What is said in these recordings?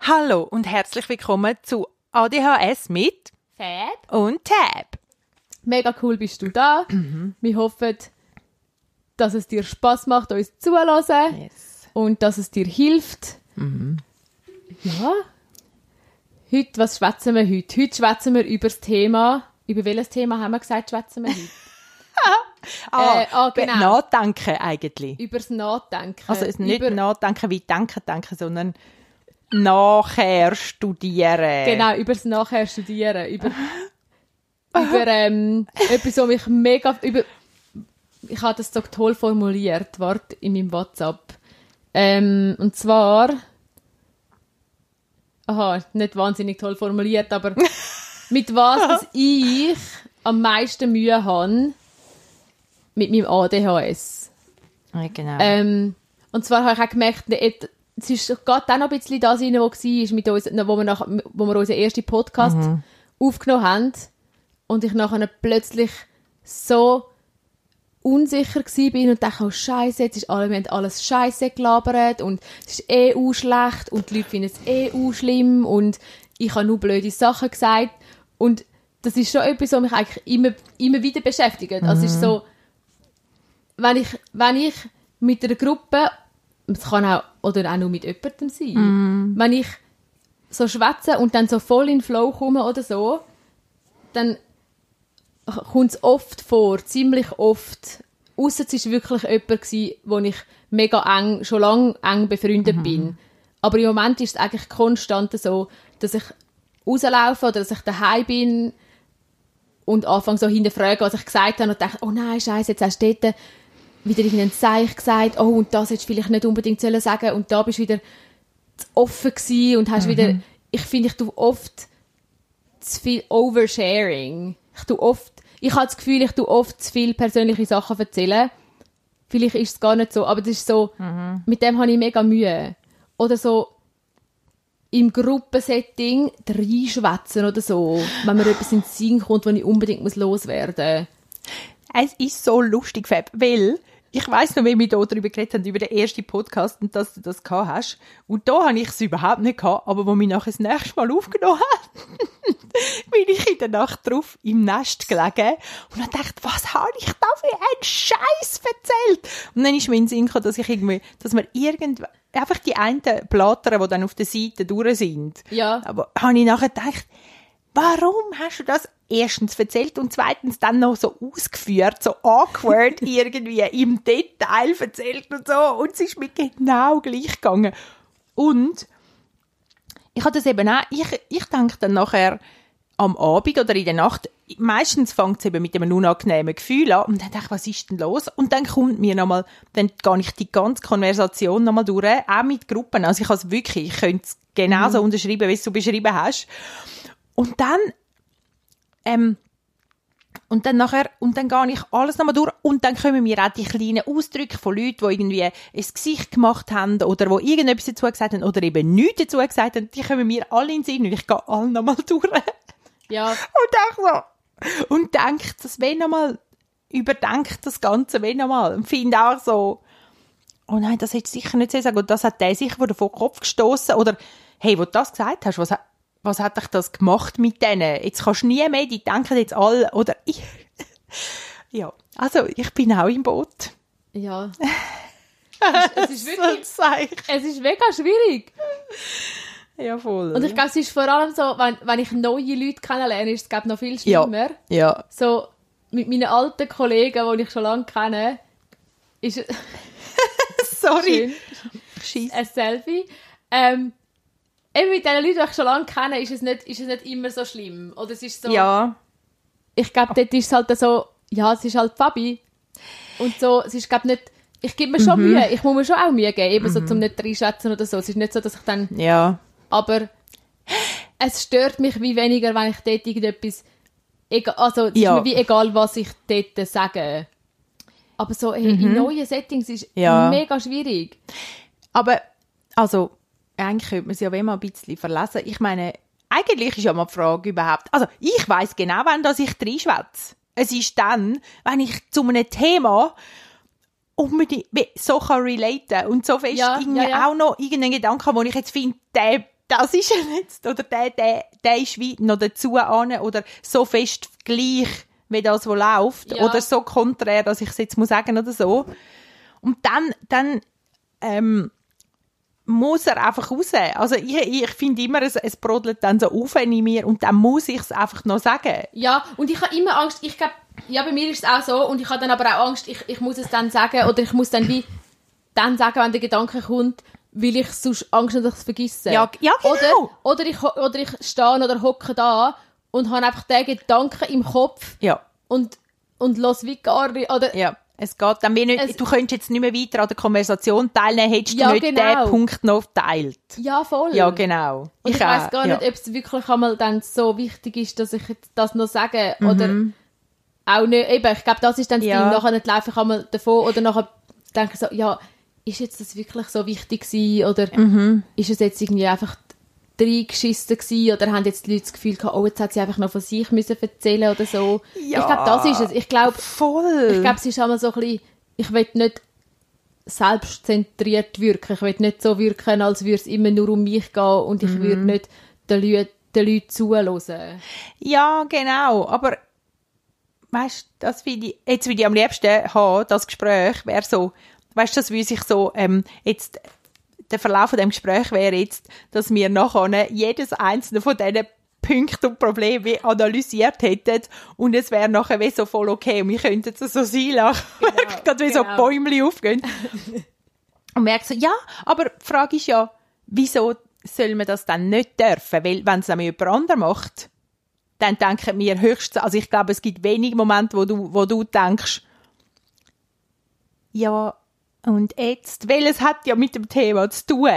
Hallo und herzlich willkommen zu ADHS mit Fab. und Tab. Mega cool bist du da. Wir hoffen, dass es dir Spaß macht, uns zuzulassen Yes. und dass es dir hilft. Ja. Heute, was schwätzen wir heute? Heute schwätzen wir über das Thema. Über welches Thema haben wir gesagt, schwätzen wir heute? Ah, Äh, ah, genau. Nachdenken eigentlich. über das Nachdenken. Also es nicht über, nachdenken wie denken, denken, sondern nachher studieren. Genau, über das Nachher studieren. Über, über ähm, etwas, was mich mega... Über, ich habe das so toll formuliert, warte, in meinem WhatsApp. Ähm, und zwar... Aha, nicht wahnsinnig toll formuliert, aber mit was dass ich am meisten Mühe habe mit meinem ADHS. Ja, genau. Ähm, und zwar habe ich auch gemerkt, es ist gerade dann noch ein bisschen das rein, wo war, mit uns, wo wir, nach, wo wir unseren ersten Podcast aufgenommen haben. Und ich nachher plötzlich so unsicher bin und dachte, oh Scheiße, jetzt ist alle, wir haben alles Scheiße gelabert und es ist eh auch schlecht und die Leute finden es eh auch schlimm und ich habe nur blöde Sachen gesagt und das ist schon etwas, was mich eigentlich immer, immer wieder beschäftigt. Also es ist so, wenn ich, wenn ich mit einer Gruppe, es kann auch, oder auch nur mit jemandem sein, wenn ich so schwätze und dann so voll in den Flow komme oder so, dann kommt es oft vor, ziemlich oft, ausser es war wirklich jemand, gewesen, wo ich mega eng, schon lange eng befreundet bin. Aber im Moment ist es eigentlich konstant so, dass ich rauslaufe oder dass ich daheim bin und anfange so hinterfragen, was ich gesagt habe und denke, oh nein, scheiße, jetzt hast du dort wieder irgendein Zeichen gesagt, oh, und das hättest du vielleicht nicht unbedingt sollen sagen und da bist du wieder zu offen gewesen und hast wieder, ich finde, ich tue oft zu viel Oversharing. Ich tue oft, ich habe das Gefühl, ich tue oft zu viel persönliche Sachen erzählen. Vielleicht ist es gar nicht so, aber das ist so, mit dem habe ich mega Mühe. Oder so im Gruppensetting reinschwätzen oder so, wenn mir etwas in den Sinn kommt, wo ich unbedingt muss loswerden Es ist so lustig, Fab, weil ich weiss noch, wie wir hier darüber geredet haben, über den ersten Podcast und dass du das gehabt hast. Und da habe ich es überhaupt nicht gehabt, aber wo wir nachher das nächste Mal aufgenommen haben, bin ich in der Nacht drauf im Nest gelegen und habe gedacht, was habe ich da für einen Scheiß erzählt? Und dann ist mir in den Sinn gekommen, dass ich irgendwie, dass wir irgend einfach die einen Blattern, die dann auf der Seite durch sind. Ja. Aber habe ich nachher gedacht, warum hast du das erstens erzählt und zweitens dann noch so ausgeführt, so awkward irgendwie im Detail erzählt und so und es ist mir genau gleich gegangen. Und ich hatte das eben auch, ich, ich denke dann nachher am Abend oder in der Nacht, meistens fängt es eben mit einem unangenehmen Gefühl an und dann denke ich, was ist denn los? Und dann kommt mir nochmal, dann gehe ich die ganze Konversation nochmal durch, auch mit Gruppen. Also ich habe es wirklich, ich könnte es genauso unterschreiben, wie es du beschrieben hast. Und dann, ähm, und dann nachher, und dann gehe ich alles nochmal durch und dann kommen mir auch die kleinen Ausdrücke von Leuten, die irgendwie ein Gesicht gemacht haben oder wo irgendetwas dazu gesagt haben oder eben nichts dazu gesagt haben, die kommen mir alle in den Sinn und ich gehe alle nochmal durch. Ja, Und denke so, und denkt das wenn nochmal, überdenkt das Ganze wenn nochmal. Und finde auch so, oh nein, das hätte ich sicher nicht so sagen. Und das hat der sicher vor den Kopf gestoßen oder, hey, wo du das gesagt hast, was, hat- was hat dich das gemacht mit denen? Jetzt kannst du nie mehr, die denken jetzt alle, oder ich, ja, also ich bin auch im Boot. ja. es, ist wirklich, So ein Zeichen. es ist mega schwierig. Ja, voll. Und ich glaube, es ist vor allem so, wenn, wenn ich neue Leute kennenlerne, ist es glaub, noch viel ja, schlimmer. ja, So, mit meinen alten Kollegen, die ich schon lange kenne, ist sorry. schön, Scheiss. ein Selfie. Ähm, eben mit den Leuten, die ich schon lange kenne, ist es nicht, ist es nicht immer so schlimm. Oder es ist so, Ja, ich glaube, dort ist es halt so, ja, es ist halt Fabi. Und so, es ist, glaube nicht, ich gebe mir schon Mühe, ich muss mir schon auch Mühe geben, eben so zum nicht reinschätzen oder so. Es ist nicht so, dass ich dann, ja, aber es stört mich wie weniger, wenn ich dort irgendetwas, egal, also es Ja. ist mir wie egal, was ich dort sage. Aber so hey, in neuen Settings ist Ja. mega schwierig. Aber, also, eigentlich könnte man ja wenn mal ein bisschen verlesen. Ich meine, eigentlich ist ja mal die Frage überhaupt, also, ich weiß genau, wann das ich reinschwätze. es ist dann, wenn ich zu einem Thema unbedingt so kann relaten und so fest Ja, ja, ja. auch noch irgendeinen Gedanken, wo ich jetzt finde, der, das ist er jetzt, oder der, der, der ist wie noch dazu an, oder so fest gleich, wie das, was läuft, oder so konträr, dass ich es jetzt muss sagen oder so. Und dann, dann, ähm, muss er einfach raus. Also ich, ich finde immer, es, es brodelt dann so auf in mir und dann muss ich es einfach noch sagen. Ja, und ich habe immer Angst, ich glaube, ja, bei mir ist es auch so, und ich habe dann aber auch Angst, ich, ich muss es dann sagen, oder ich muss dann wie dann sagen, wenn der Gedanke kommt, weil ich sonst Angst habe, dass ich es vergesse. Ja, ja, genau. Oder, oder, ich, oder ich stehe oder hocke da und habe einfach den Gedanken im Kopf Ja. und, und los wie gar nicht, oder, Ja, es geht dann wie nicht, Es- du könntest jetzt nicht mehr weiter an der Konversation teilnehmen, hättest Ja, du nicht genau. den Punkt noch teilt. ja, voll. Ja, genau. Und ich, auch, weiß gar ja. nicht, ob es wirklich einmal dann so wichtig ist, dass ich das noch sage Mhm. oder auch nicht. Eben, ich glaube, das ist dann das Ja. Ding. Nachher nicht laufe ich einmal davon oder nachher denke ich so, ja, ist jetzt das wirklich so wichtig gewesen oder Mhm. ist es jetzt irgendwie einfach reingeschissen gewesen oder haben jetzt die Leute das Gefühl gehabt, oh, jetzt hat sie einfach noch von sich müssen erzählen oder so. Ja. Ich glaube, das ist es. Ich glaube, Voll. ich glaube, es ist einmal so ein bisschen, ich will nicht selbstzentriert wirken. Ich will nicht so wirken, als würde es immer nur um mich gehen und ich würde Mhm. nicht den, Leu den Leuten zuhören. Ja, genau. Aber weißt, das finde ich, jetzt würde ich am liebsten haben, das Gespräch wäre so, weißt, das würde sich so, ähm, jetzt, der Verlauf von dem Gespräch wäre jetzt, dass wir nachher jedes einzelne von diesen Punkten und Problemen wie analysiert hätten und es wäre nachher wie so voll okay und wir könnten es so sein lassen. Gerade wie so genau. Bäumchen aufgehen. und merkt so, ja, aber die Frage ist ja, wieso soll man das dann nicht dürfen? Weil, wenn es nämlich jemand anderes macht, dann denken wir höchstens, also ich glaube, es gibt wenige Momente, wo du, wo du denkst, ja, und jetzt, weil es hat ja mit dem Thema zu tun.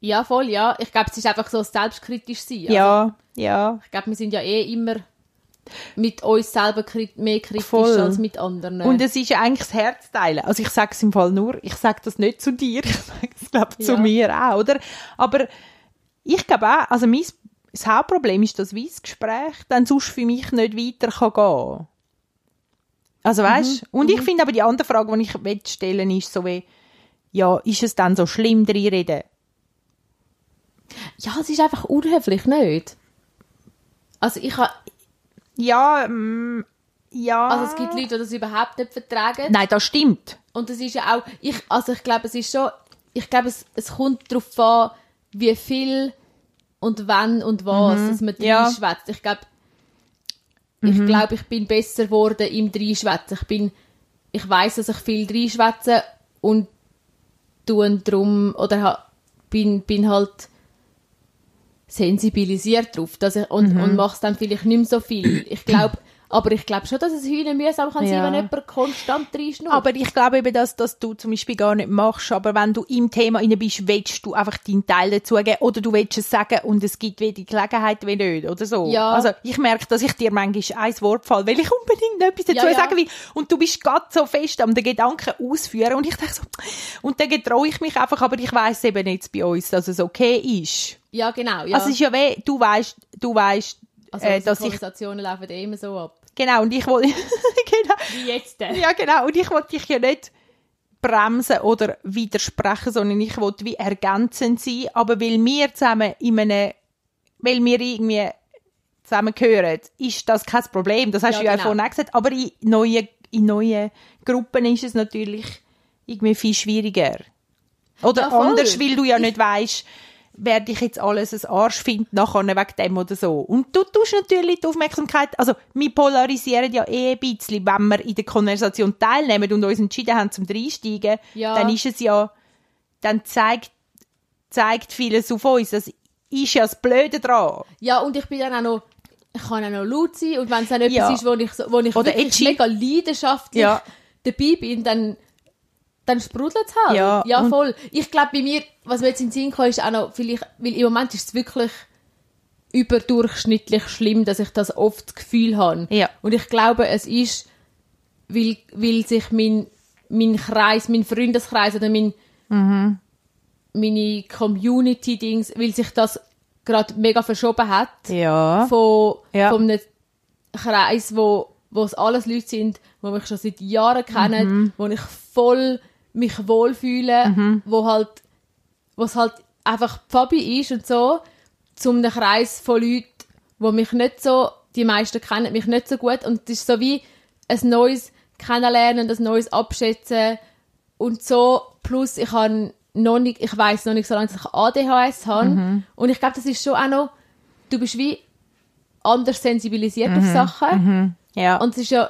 Ja, voll, ja. Ich glaube, es ist einfach so selbstkritisch sein. Also, Ja, ja, Ich glaube, wir sind ja eh immer mit uns selber mehr kritisch Voll. als mit anderen. und es ist ja eigentlich das Herzteilen. Also ich sage es im Fall nur, ich sage das nicht zu dir, ich sage es glaube zu Ja. mir auch, oder? Aber ich glaube auch, also mein, das Hauptproblem ist, dass wie das Gespräch dann sonst für mich nicht weiter kann gehen. Also weißt, und ich finde aber die andere Frage, die ich stellen ist so wie, ja, ist es dann so schlimm, reden? ja, es ist einfach unhöflich, nicht? Also ich ha, Ja, mm, ja. also es gibt Leute, die das überhaupt nicht vertragen. Nein, das stimmt. Und es ist ja auch, ich, also ich glaube, es ist schon, ich glaube, es, es kommt darauf an, wie viel und wann und was, dass man Mhm. Ja. Mhm. reinschwätzt. Ich glaube, ich glaube, ich bin besser geworden im Reinschwätzen. Ich bin, ich weiß, dass ich viel reinschwätze und tun drum, oder bin, bin halt sensibilisiert drauf, dass ich, und, Mhm. und mache es dann vielleicht nicht mehr so viel. Ich glaube, aber ich glaube schon, dass es heulen mühsam kann Ja. sein, wenn jemand konstant reinschnurrt. Aber ich glaube eben, dass das du zum Beispiel gar nicht machst. Aber wenn du im Thema inne bist, willst du einfach deinen Teil dazugeben oder du willst es sagen und es gibt weder die Gelegenheit wie nicht oder so. Ja. Also ich merke, dass ich dir manchmal ein Wort fall, weil ich unbedingt etwas dazu Ja, ja. sagen will und du bist gerade so fest am den Gedanken ausführen und ich denke so, und dann getraue ich mich einfach, aber ich weiß eben jetzt bei uns, dass es okay ist. Ja, genau. Ja. Also es ist ja weh, du weißt, du weißt, Also, äh, dass ich Konversationen laufen eh immer so ab. Genau und ich wollte genau Wie jetzt denn? Ja, genau. Und ich wollte dich ja nicht bremsen oder widersprechen, sondern ich wollte wie ergänzend sein. Aber weil wir zusammen in einem, weil wir irgendwie zusammengehören, ist das kein Problem. Das hast Ja, du ja genau. vorhin auch gesagt. Aber in neuen, in neuen Gruppen ist es natürlich irgendwie viel schwieriger. Oder Ja, anders, weil du ja nicht weißt, wer dich jetzt alles ein Arsch findet, nachher wegen dem oder so. Und du tust natürlich die Aufmerksamkeit, also wir polarisieren ja eh ein bisschen, wenn wir in der Konversation teilnehmen und uns entschieden haben zum Einsteigen, Ja. dann ist es ja, dann zeigt, zeigt vieles auf uns. Das ist ja das Blöde dran. Ja, und ich bin dann auch noch, ich kann auch noch laut sein und wenn es dann etwas Ja. ist, wo ich, wo ich Oder wirklich edgy. mega leidenschaftlich Ja. dabei bin, dann, dann sprudelt es halt. Ja, ja voll. Ich glaube, bei mir, was mir jetzt in den Sinn kam, ist auch noch, vielleicht, weil im Moment ist es wirklich überdurchschnittlich schlimm, dass ich das oft das Gefühl habe. Ja. Und ich glaube, es ist, weil, weil sich mein, mein Kreis, mein Freundeskreis oder mein, meine Community-Dings, weil sich das gerade mega verschoben hat Ja. von, Ja. von einem Kreis, wo, wo es alles Leute sind, die mich schon seit Jahren kennen, wo ich voll mich wohlfühle, wo halt, wo es halt einfach Fabi ist und so, zum einem Kreis von Leuten, wo mich nicht so, die meisten kennen mich nicht so gut. Und es ist so wie ein neues Kennenlernen, ein neues Abschätzen und so, plus ich habe noch nicht, ich weiß noch nicht so lange, dass ich ADHS habe. Und ich glaube, das ist schon auch noch, du bist wie anders sensibilisiert auf Sachen. Ja. und es ist ja,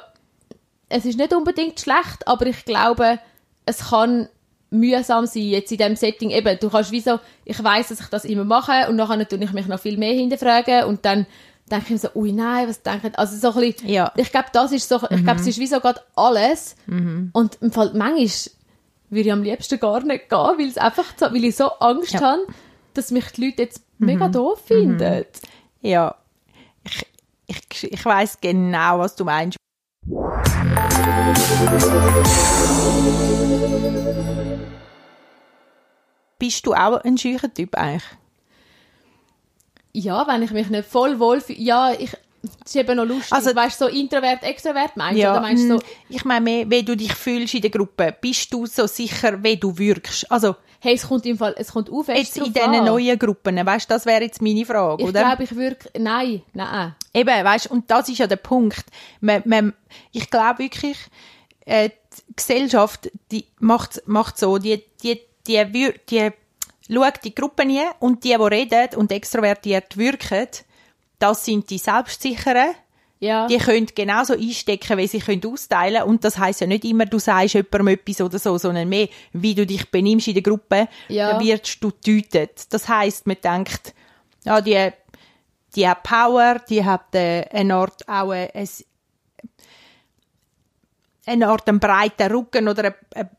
es ist nicht unbedingt schlecht, aber ich glaube, es kann mühsam sein, jetzt in diesem Setting. Eben, du kannst wie so, ich weiß, dass ich das immer mache und nachher tue ich mich noch viel mehr hinterfragen und dann denke ich mir so, ui nein, was denken, also so ein bisschen, Ja. ich glaube, das ist so, ich glaube, es ist wie so gerade alles und im Fall, manchmal würde ich am liebsten gar nicht gehen, weil es einfach so, weil ich so Angst Ja. habe, dass mich die Leute jetzt mega doof finden. Ja, ich, ich, ich weiß genau, was du meinst. Bist du auch ein schücher Typ eigentlich? Ja, wenn ich mich nicht voll wohl fühle, ja, ich, das ist eben noch lustig, Also- weißt du, so Introvert, Extrovert meinst du, oder meinst du so, mm, ich meine mehr, wie du dich fühlst in der Gruppe. Bist du so sicher, wie du wirkst? Also hey, es kommt im Fall, es kommt auf, jetzt in diesen neuen Gruppen, weißt, das wäre jetzt meine Frage, Ich oder? glaube, ich wirke, nein, nein. Eben, weißt, und das ist ja der Punkt. Man, man, ich glaube wirklich, äh, die Gesellschaft, die macht, macht so, die, die, die, wür- die, schaut die Gruppen hin und die, die reden und extrovertiert wirken, das sind die Selbstsicheren. Ja, Die können genauso einstecken, wie sie können austeilen Und das heißt ja nicht immer, du sagst jemandem etwas oder so, sondern mehr, wie du dich benimmst in der Gruppe, Ja. wirst du getötet. Das heißt, man denkt, ja, die, die hat Power, die hat äh, eine Art auch ein, eine Art einen breiten Rücken oder eine, eine,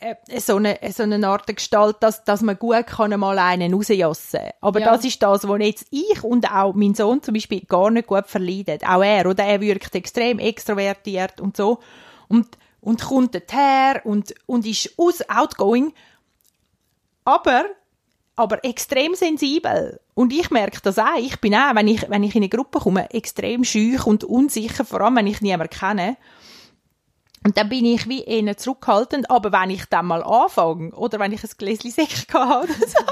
eine, so, eine, so eine Art Gestalt, dass, dass man gut kann mal einen rausjassen Aber Ja. das ist das, was jetzt ich und auch mein Sohn zum Beispiel gar nicht gut verleiden. Auch er, oder? Er wirkt extrem extrovertiert und so. Und, und kommt her und, und ist aus outgoing. Aber, aber extrem sensibel. Und ich merke das auch. Ich bin auch, wenn ich, wenn ich in eine Gruppe komme, extrem schüch und unsicher, vor allem wenn ich niemanden kenne. Und dann bin ich wie eher zurückhaltend, aber wenn ich dann mal anfange, oder wenn ich ein Gläschen Sekt habe oder so,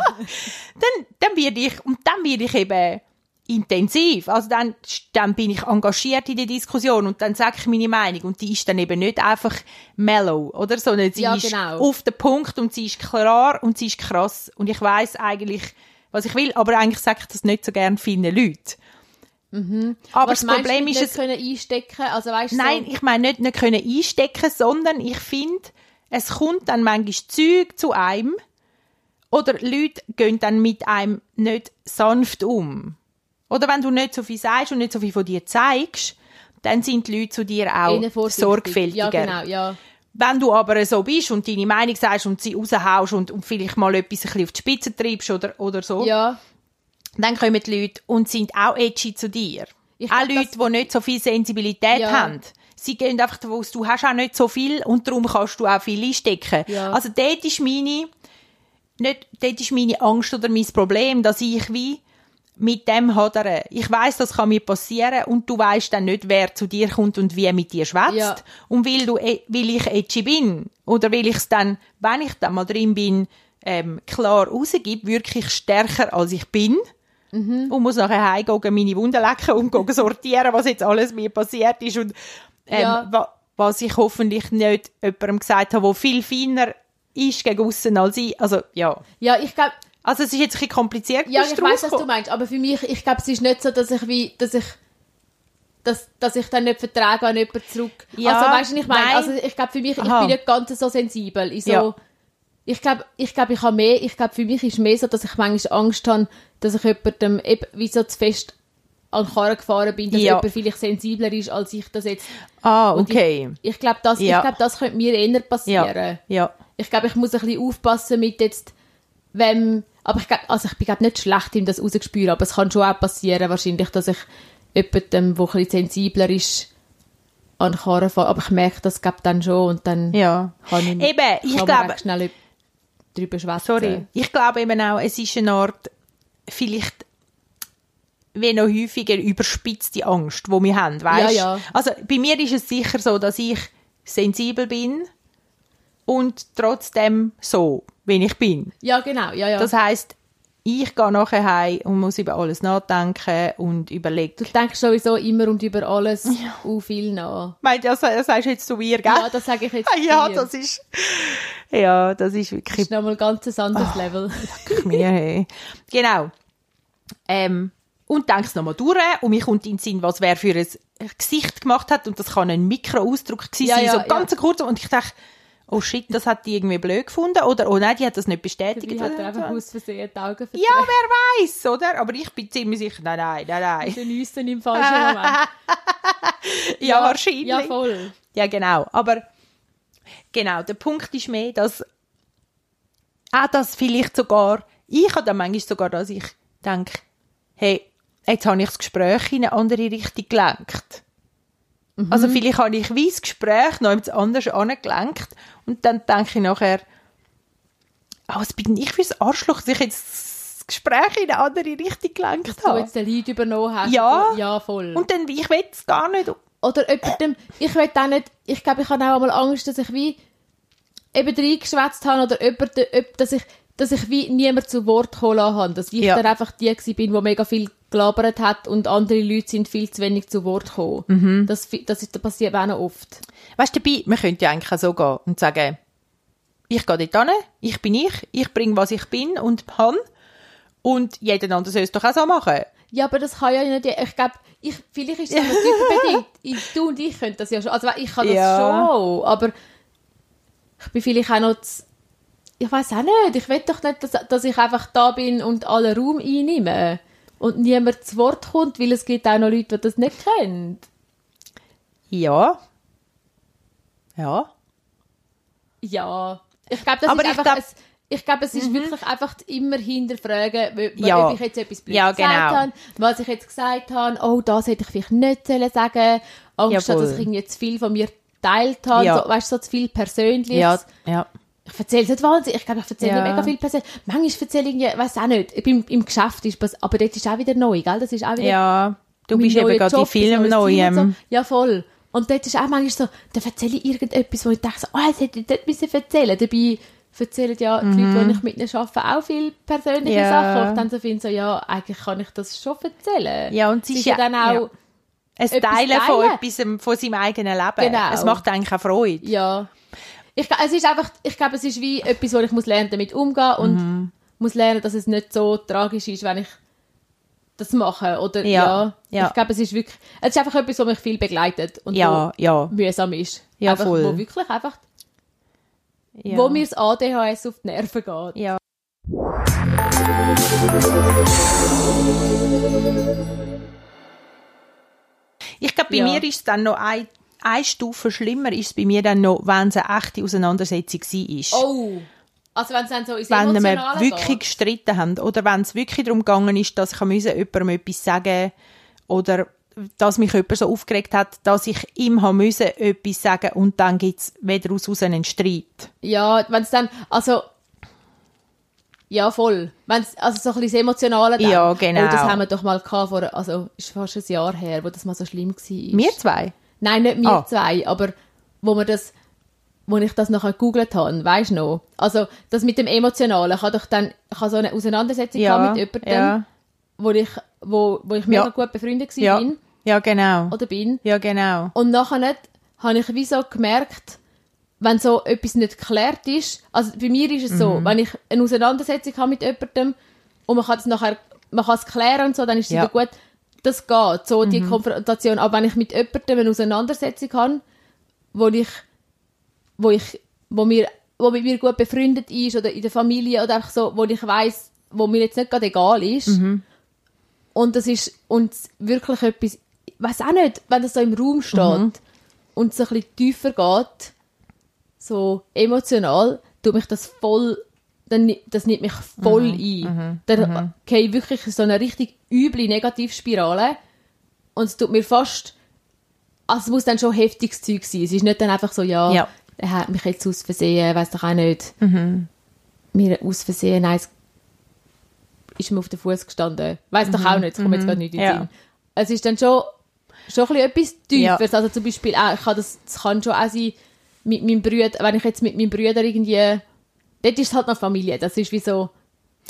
dann, dann werde ich, und dann werde ich eben intensiv. Also dann, dann bin ich engagiert in der Diskussion und dann sage ich meine Meinung und die ist dann eben nicht einfach mellow, oder? Sondern sie Ja, ist genau. auf den Punkt und sie ist klar und sie ist krass und ich weiß eigentlich, was ich will, aber eigentlich sage ich das nicht so gern vielen Leuten. Aber Mhm. Was das Problem du ist, nicht es, können einstecken, also weißt Nein, so, ich meine nicht, nicht können einstecken, sondern ich finde, es kommt dann manchmal Zeug zu einem oder Leute gehen dann mit einem nicht sanft um. Oder wenn du nicht so viel sagst und nicht so viel von dir zeigst, dann sind die Leute zu dir auch sorgfältiger. Ja, genau, ja. Wenn du aber so bist und deine Meinung sagst und sie raushaust und, und vielleicht mal etwas ein bisschen auf die Spitze treibst oder, oder so, Ja, dann kommen die Leute und sind auch edgy zu dir. Ich auch Leute, die nicht so viel Sensibilität Ja. haben. Sie gehen einfach davon aus, du hast auch nicht so viel und darum kannst du auch viel einstecken. Ja. Also dort ist meine, nicht, dort ist meine Angst oder mein Problem, dass ich wie mit dem hadere. Ich weiß, das kann mir passieren und du weißt dann nicht, wer zu dir kommt und wie mit dir schwätzt. Ja. Und weil du, e- weil ich edgy bin oder weil ich es dann, wenn ich dann mal drin bin, ähm, klar rausgib, wirklich stärker als ich bin Mhm. und muss nachher heimgehen, meine Wunden lecken und gehen sortieren, was jetzt alles mir passiert ist und ähm, Ja. wa was ich hoffentlich nicht jemandem gesagt habe, der viel feiner ist gegen aussen als ich. Also, ja. ja, ich glaube, Also, es ist jetzt ein bisschen kompliziert. ja, ich weiß, was du meinst, aber für mich, ich glaube, es ist nicht so, dass ich wie, dass ich, dass, dass ich dann nicht vertrage an jemanden zurück. Ja, also, weißt du, ich meine? Also, ich glaube, für mich, ich Aha. bin nicht ganz so sensibel. Ich so, Ja. Ich glaube, ich glaube, ich habe mehr, ich glaube, für mich ist mehr so, dass ich manchmal Angst habe, dass ich jemandem eben wie so zu fest an den Karren gefahren bin, dass Ja. jemand vielleicht sensibler ist, als ich das jetzt. Ah, okay. Ich, ich glaube, das, Ja. ich glaube, das könnte mir eher passieren. Ja. ja. Ich glaube, ich muss ein bisschen aufpassen mit jetzt, wenn, aber ich glaube, also ich bin glaub, nicht schlecht im das rausgespüren, aber es kann schon auch passieren, wahrscheinlich, dass ich jemandem, der ein bisschen sensibler ist, an den Karren fahre. Aber ich merke das glaub, dann schon und dann Ja. kann ich, Eben, ich kann glaube, schnell drüber schwätzen. sorry, ich glaube eben auch, es ist eine Art, vielleicht wie noch häufiger überspitzte Angst, die wir haben, weißt? Ja, ja. Also bei mir ist es sicher so, dass ich sensibel bin und trotzdem so, wie ich bin. Ja, genau, ja, ja. Das heißt, ich gehe nachher heim und muss über alles nachdenken und du überlegen. denkst sowieso immer und über alles ja. viel nach. Meint, das, das sagst du jetzt zu mir, gell? Ja, das sage ich jetzt ja, dir. das ist, ja, das ist Das wirklich ist nochmal ganz ein anderes Level. mir, hey. Genau. Ähm, und denkst nochmal durch und mir kommt in den Sinn, was wer für ein Gesicht gemacht hat und das kann ein Mikroausdruck gewesen Ja, sein, ja, so ganz kurz und ich dachte, oh shit, das hat die irgendwie blöd gefunden oder oh nein, die hat das nicht bestätigt. Dabei hat einfach aus Versehen die Augen verdreht. ja, wer weiß, oder? Aber ich bin ziemlich sicher, nein, nein, nein, nein. Den Nüssen im falschen Moment. Ja, wahrscheinlich. Ja, voll. Ja, genau. Aber genau, der Punkt ist mehr, dass auch das vielleicht sogar, ich habe dann manchmal sogar, dass ich denke, hey, jetzt habe ich das Gespräch in eine andere Richtung gelenkt. Also vielleicht habe ich wie das Gespräch noch etwas anderes angelenkt und dann denke ich nachher, oh, was bin ich für ein Arschloch, dass ich jetzt das Gespräch in eine andere Richtung gelenkt Du habe. jetzt den Leid übernommen hast. Ja. Ja, voll. Und dann, ich will es gar nicht. Oder jemandem, ich will auch nicht, ich glaube, ich habe auch einmal Angst, dass ich wie eben reingeschwätzt habe oder jemanden, ob- dass ich, dass ich wie niemand zu Wort kommen habe. Dass ich Ja. dann einfach die bin, die mega viel gelabert hat und andere Leute sind viel zu wenig zu Wort gekommen. Mhm. Das, das, ist, das passiert auch noch oft. Weißt du, dabei, man könnte ja eigentlich auch so gehen und sagen, ich gehe dort hin, ich bin ich, ich bringe, was ich bin und kann und jeder andere soll es doch auch so machen. Ja, aber das kann ja nicht, ich glaube, ich, vielleicht ist es auch typenbedingt. Ich, du und ich können das ja schon, also ich kann das Ja. schon, aber ich bin vielleicht auch noch zu, ich weiß auch nicht, ich will doch nicht, dass, dass ich einfach da bin und alle Raum einnehme und niemand zu Wort kommt, weil es gibt auch noch Leute, die das nicht können. Ja. Ja. Ja, ich glaube, das Aber ist ich einfach, glaub- ein, ich glaube, es ist wirklich einfach immer hinterfragen, w- Ja. ob ich jetzt etwas blöd Ja, gesagt genau. habe, was ich jetzt gesagt habe, oh, das hätte ich vielleicht nicht sollen sagen, Angst, Jawohl. dass ich irgendwie zu viel von mir geteilt habe, Ja. so, weißt du, so zu viel Persönliches. Ja, ja. Ich erzähle es nicht wahnsinnig, ich glaube, ich erzähle Ja. mega viel persönlich. Manchmal erzähle ich irgendwie, weiß auch nicht, ich bin im Geschäft, ist, was- aber dort ist auch wieder neu, gell? Das ist auch wieder Ja. Du bist eben gerade in Job, Team und Neuem. So. Ja, voll. Und dort ist auch manchmal so, dann erzähle ich irgendetwas, wo ich denke, so, oh, das hätte ich dort müssen erzählen Dabei erzählen ja die Leute, die ich mit ihnen arbeite, auch viel persönliche Mhm. Ja. Sachen. Und ich dann so finde, so, ja, eigentlich kann ich das schon erzählen. Ja, und es es ist ja dann auch, ja. Ein Etwas Teilen von teilen. etwas, von seinem eigenen Leben. Genau. Es macht eigentlich auch Freude. ja. Ich, es ist einfach, ich glaube, es ist wie etwas, wo ich muss lernen, damit umgehen und Mhm. muss lernen, dass es nicht so tragisch ist, wenn ich das mache. Oder, Ja, ja. Ich glaube, es ist wirklich, es ist einfach etwas, was mich viel begleitet und Ja, ja. mühsam ist. Ja, einfach, voll. Wo wirklich einfach, wo mir das ADHS auf die Nerven geht. Ja. Ich glaube, bei mir ist es dann noch ein, eine Stufe schlimmer, ist es bei mir dann noch, wenn es eine echte Auseinandersetzung war. Oh! Also wenn es dann so ins wenn wir wirklich geht. gestritten haben oder wenn es wirklich darum gegangen ist, dass ich jemandem etwas sagen oder dass mich jemand so aufgeregt hat, dass ich ihm haben etwas sagen und dann gibt es wieder aus einen Streit. Ja, wenn es dann, also, ja, voll. Wenn's, also so ein bisschen Emotionale dann. Ja, genau. Oh, das haben wir doch mal gehabt vor, also, ist fast ein Jahr her, wo das mal so schlimm war. Wir zwei? Nein, nicht wir Ah. zwei, aber wo wir das, wo ich das nachher gegoogelt habe, weisst du noch? Also, das mit dem Emotionalen, ich habe doch dann, ich habe so eine Auseinandersetzung gehabt mit jemandem, ja, wo ich, wo, wo ich mega Ja. gut befreundet war, ja, bin, ja, genau. oder bin. Ja, genau. Und nachher nicht, habe ich wie so gemerkt, wenn so etwas nicht geklärt ist, also bei mir ist es Mhm. so, wenn ich eine Auseinandersetzung habe mit jemandem und man kann es nachher, man kann es klären und so, dann ist es Ja. Wieder gut. Das geht, so die Konfrontation. Aber wenn ich mit jemandem eine Auseinandersetzung habe, wo ich, wo ich, wo mir, wo mit mir gut befreundet ist oder in der Familie oder einfach so, wo ich weiß, wo mir jetzt nicht gerade egal ist. Mhm. Und das ist uns wirklich etwas, ich weiß auch nicht, wenn das so im Raum steht Mhm. und so ein bisschen tiefer geht, so emotional, tut mich das voll, dann, das nimmt mich voll Mhm. ein. Da gehe ich wirklich in so eine richtig üble Negativspirale und es tut mir fast, also es muss dann schon heftiges Zeug sein. Es ist nicht dann einfach so, ja, Ja. er hat mich jetzt aus Versehen, weiß doch auch nicht, mir aus Versehen eins ist mir auf den Fuß gestanden. Weiß doch auch nicht, es kommt jetzt gerade nicht in den Mhm. Ja. Sinn. Es ist dann schon, schon ein bisschen etwas Ja. Tieferes. Also zum Beispiel, auch, ich kann das, das kann schon auch sein, mit meinem Bruder, wenn ich jetzt mit meinem Bruder irgendwie, dort ist es halt noch Familie. Das ist wie so,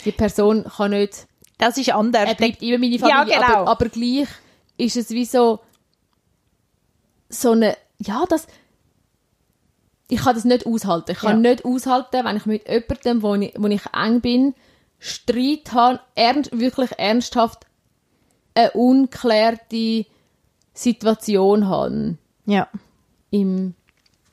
die Person kann nicht, Das ist anders. er bleibt immer meine Ja, Familie, genau. aber, aber gleich ist es wie so, so eine, ja, das, ich kann das nicht aushalten. Ich kann Ja. nicht aushalten, wenn ich mit jemandem, wo ich, wo ich eng bin, Streit habe, ernst, wirklich ernsthaft eine unklärte Situation habe. Ja. Im,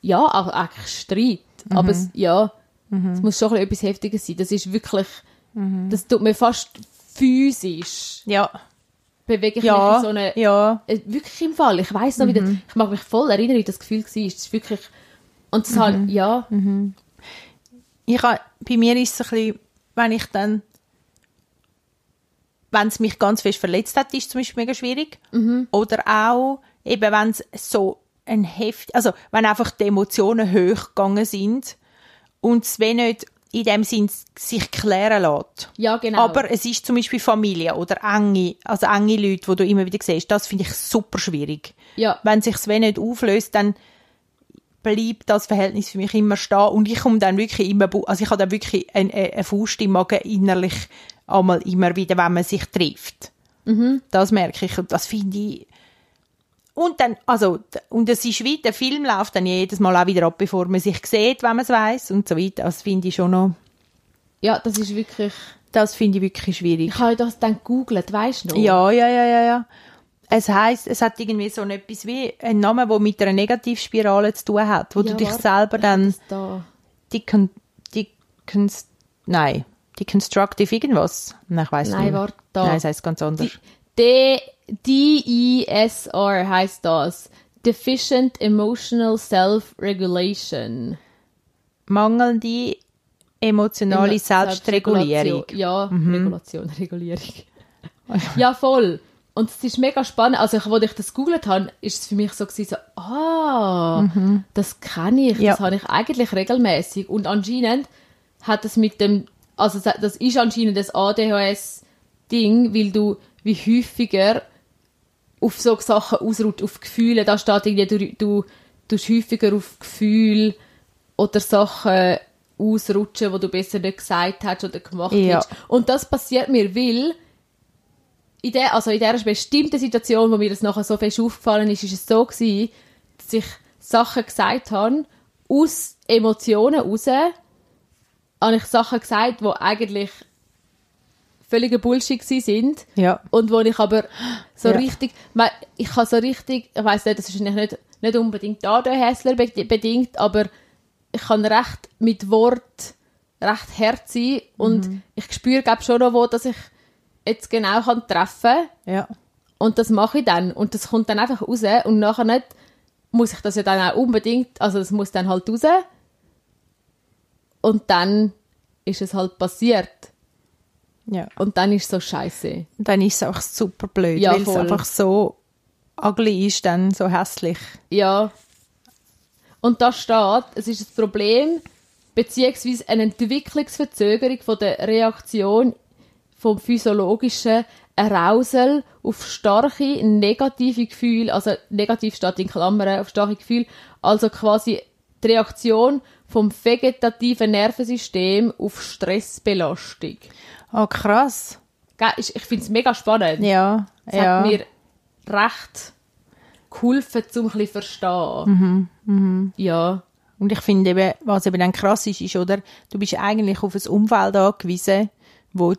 ja, auch eigentlich Streit. Mhm. Aber es, ja, es muss schon etwas Heftiges sein. Das ist wirklich, Mhm. das tut mir fast physisch Ja. bewege ich Ja. mich in so eine Ja. äh, wirklich im Fall. Ich weiß noch wieder, Mhm. ich mag mich voll erinnern, wie das Gefühl war. Es ist wirklich und das Mhm. halt, ja, Ich bei mir ist es ein bisschen, wenn ich dann, wenn es mich ganz fest verletzt hat, ist es zum Beispiel mega schwierig. Oder auch, eben wenn es so ein Heft, also wenn einfach die Emotionen hochgegangen sind und es wenn nicht in dem Sinn sich klären lässt. ja genau. Aber es ist zum Beispiel Familie oder enge, also enge Leute, die du immer wieder siehst, das finde ich super schwierig. ja, Wenn sich es nicht auflöst, dann bleibt das Verhältnis für mich immer stehen und ich komme dann wirklich immer, also ich habe dann wirklich eine, eine Faust im Magen innerlich einmal immer wieder, wenn man sich trifft. Das merke ich und das finde ich und dann, also, d- und es ist wie, der Film läuft dann jedes Mal auch wieder ab, bevor man sich sieht, wenn man es weiss und so weiter. Das finde ich schon noch, ja, das ist wirklich. das finde ich wirklich schwierig. Ich habe das dann gegoogelt, weißt du noch? Ja, ja, ja, ja, ja. Es heißt, es hat irgendwie so etwas wie einen Namen, der mit einer Negativspirale zu tun hat, wo Ja, du dich warte, selber dann da. die, con, die cons, nein, die constructive irgendwas. Nein, ich weiß Nein, nicht. warte, da. Nein, es heißt ganz anders. D DESR heißt das. Deficient Emotional Self-Regulation. Mangelnde emotionale Selbstregulierung. Mhm. Ja, Regulation, Regulierung. ja, voll. Und es ist mega spannend. Also, als ich das gegoogelt habe, ist es für mich so gewesen, so, ah, das kenne ich, Mhm. Ja. das habe ich eigentlich regelmäßig. Und anscheinend hat es mit dem, also das ist anscheinend das ADHS-Ding, weil du wie häufiger auf so Sachen ausruht, auf Gefühle, da steht irgendwie, du, du tust häufiger auf Gefühle oder Sachen ausrutschen, die du besser nicht gesagt hast oder gemacht Ja. hast. Und das passiert mir, weil in der, also in dieser bestimmten Situation, wo mir das nachher so fest aufgefallen ist, ist es so gewesen, dass ich Sachen gesagt habe, aus Emotionen raus, habe ich Sachen gesagt, die eigentlich völliger Bullshit gewesen sind. Ja. Und wo ich aber so Ja. richtig, ich habe so richtig, ich weiß nicht, das ist nicht, nicht unbedingt ADHSler be- bedingt, aber ich kann recht mit Wort recht hart sein und Mhm. ich spüre glaube schon noch wo, dass ich jetzt genau kann treffen Ja. und das mache ich dann und das kommt dann einfach raus und nachher nicht muss ich das ja dann auch unbedingt, also das muss dann halt raus und dann ist es halt passiert ja. und dann ist es so scheiße. Und dann ist es auch super blöd, Ja, weil es einfach so ugly ist, dann so hässlich. Ja. Und da steht, es ist ein Problem, beziehungsweise eine Entwicklungsverzögerung von der Reaktion vom physiologischen Arousal auf starke negative Gefühle, also negativ steht in Klammern auf starke Gefühle, also quasi die Reaktion vom vegetativen Nervensystem auf Stressbelastung. Oh, krass. Ich ich finde es mega spannend. Ja. Es ja. hat mir recht geholfen, um ein bisschen verstehen. Mhm, Ja. Und ich finde eben, was eben dann krass ist, ist, oder, du bist eigentlich auf ein Umfeld angewiesen, wo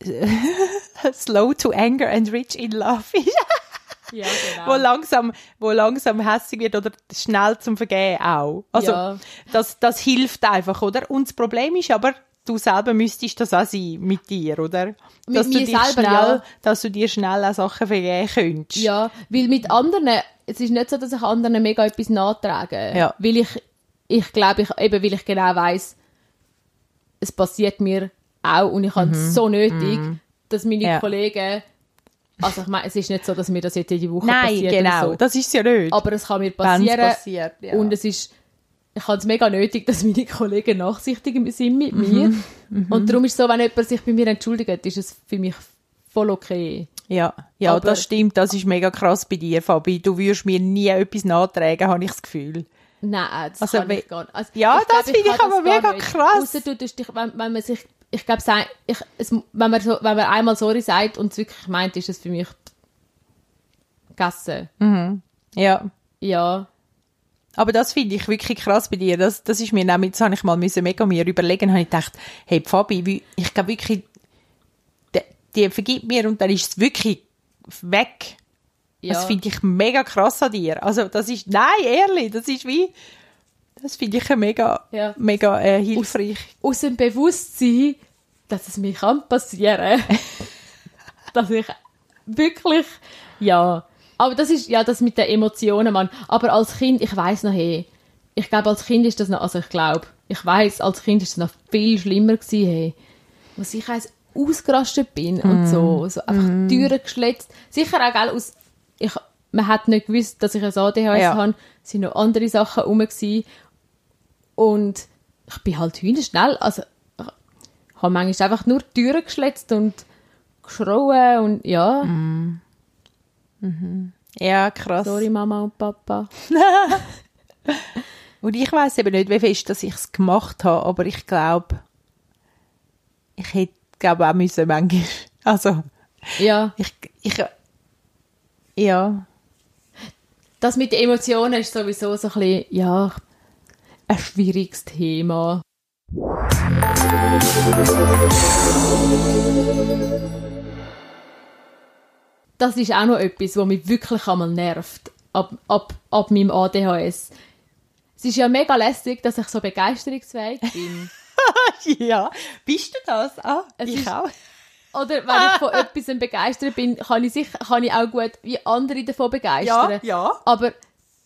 slow to anger and rich in love ist. Ja, wo langsam, wo langsam hässig wird oder schnell zum Vergehen auch. Also, Ja. das, das hilft einfach, oder? Und das Problem ist aber, du selber müsstest das auch sein mit dir, oder? Mit dass mir du dich selber, schnell, ja. dass du dir schnell auch Sachen vergeben könntest. Ja, weil mit anderen, es ist nicht so, dass ich anderen mega etwas nachtrage. Ja. Weil ich, ich glaube, ich, eben weil ich genau weiß, es passiert mir auch und ich habe es so nötig, dass meine Mhm. Ja. Kollegen, also ich meine, es ist nicht so, dass mir das jetzt jede Woche Nein, passiert genau. oder so. Das ist ja nicht. Aber es kann mir Wenn's passieren. passiert, ja. Und es ist ich habe es mega nötig, dass meine Kollegen nachsichtig sind mit mir. Und darum ist es so, wenn jemand sich bei mir entschuldigt, ist es für mich voll okay. Ja, ja, Aber- das stimmt. Das ist mega krass bei dir, Fabi. Du würdest mir nie etwas nachtragen, habe ich das Gefühl. Nein, das Also, kann ich gar nicht. Also, Ja, ich das finde ich kann aber mega nicht. krass. Ausser du tust dich, wenn, wenn man sich, ich glaube, ich, wenn, man so, wenn man einmal sorry sagt und es wirklich meint, ist es für mich gegessen. Ja. Ja. Aber das finde ich wirklich krass bei dir. Das, das ist mir nämlich, das habe ich mal müssen mega mir überlegen, habe ich gedacht, hey Fabi, wie, ich glaube wirklich, die, die vergibt mir und dann ist es wirklich weg. ja. Das finde ich mega krass an dir. Also das ist, nein, ehrlich, das ist wie, das finde ich mega, Ja. mega äh, hilfreich. aus dem Bewusstsein, dass es mir kann passieren dass ich wirklich, ja, aber das ist, ja, das mit den Emotionen, Mann. Aber als Kind, ich weiß noch, hey, ich glaube, als Kind ist das noch, also ich glaube, ich weiß, als Kind ist es noch viel schlimmer gewesen, hey, was ich eins ausgerastet bin und so, so einfach Türen geschletzt. Sicher auch, gell, aus, ich, man hat nicht gewusst, dass ich ein ADHS Ja. habe, es sind noch andere Sachen rum gewesen. Und ich bin halt schnell, also ich habe manchmal einfach nur Türen geschletzt und geschrauen und ja, Ja, krass. sorry Mama und Papa. Und ich weiß eben nicht, wie fest, dass ich es gemacht habe, aber ich glaube, ich hätte, glaube auch müssen manchmal, also, Ja, ich, ich, ja, das mit den Emotionen ist sowieso so ein bisschen, ja, ein schwieriges Thema. Das ist auch noch etwas, was mich wirklich einmal nervt, ab, ab, ab meinem ADHS. Es ist ja mega lässig, dass ich so begeisterungsfähig bin. ja, bist du das? Ah, Es ich ist- auch. Oder wenn ich von etwas begeistert bin, kann ich, sicher, kann ich auch gut wie andere davon begeistern. Ja, ja. Aber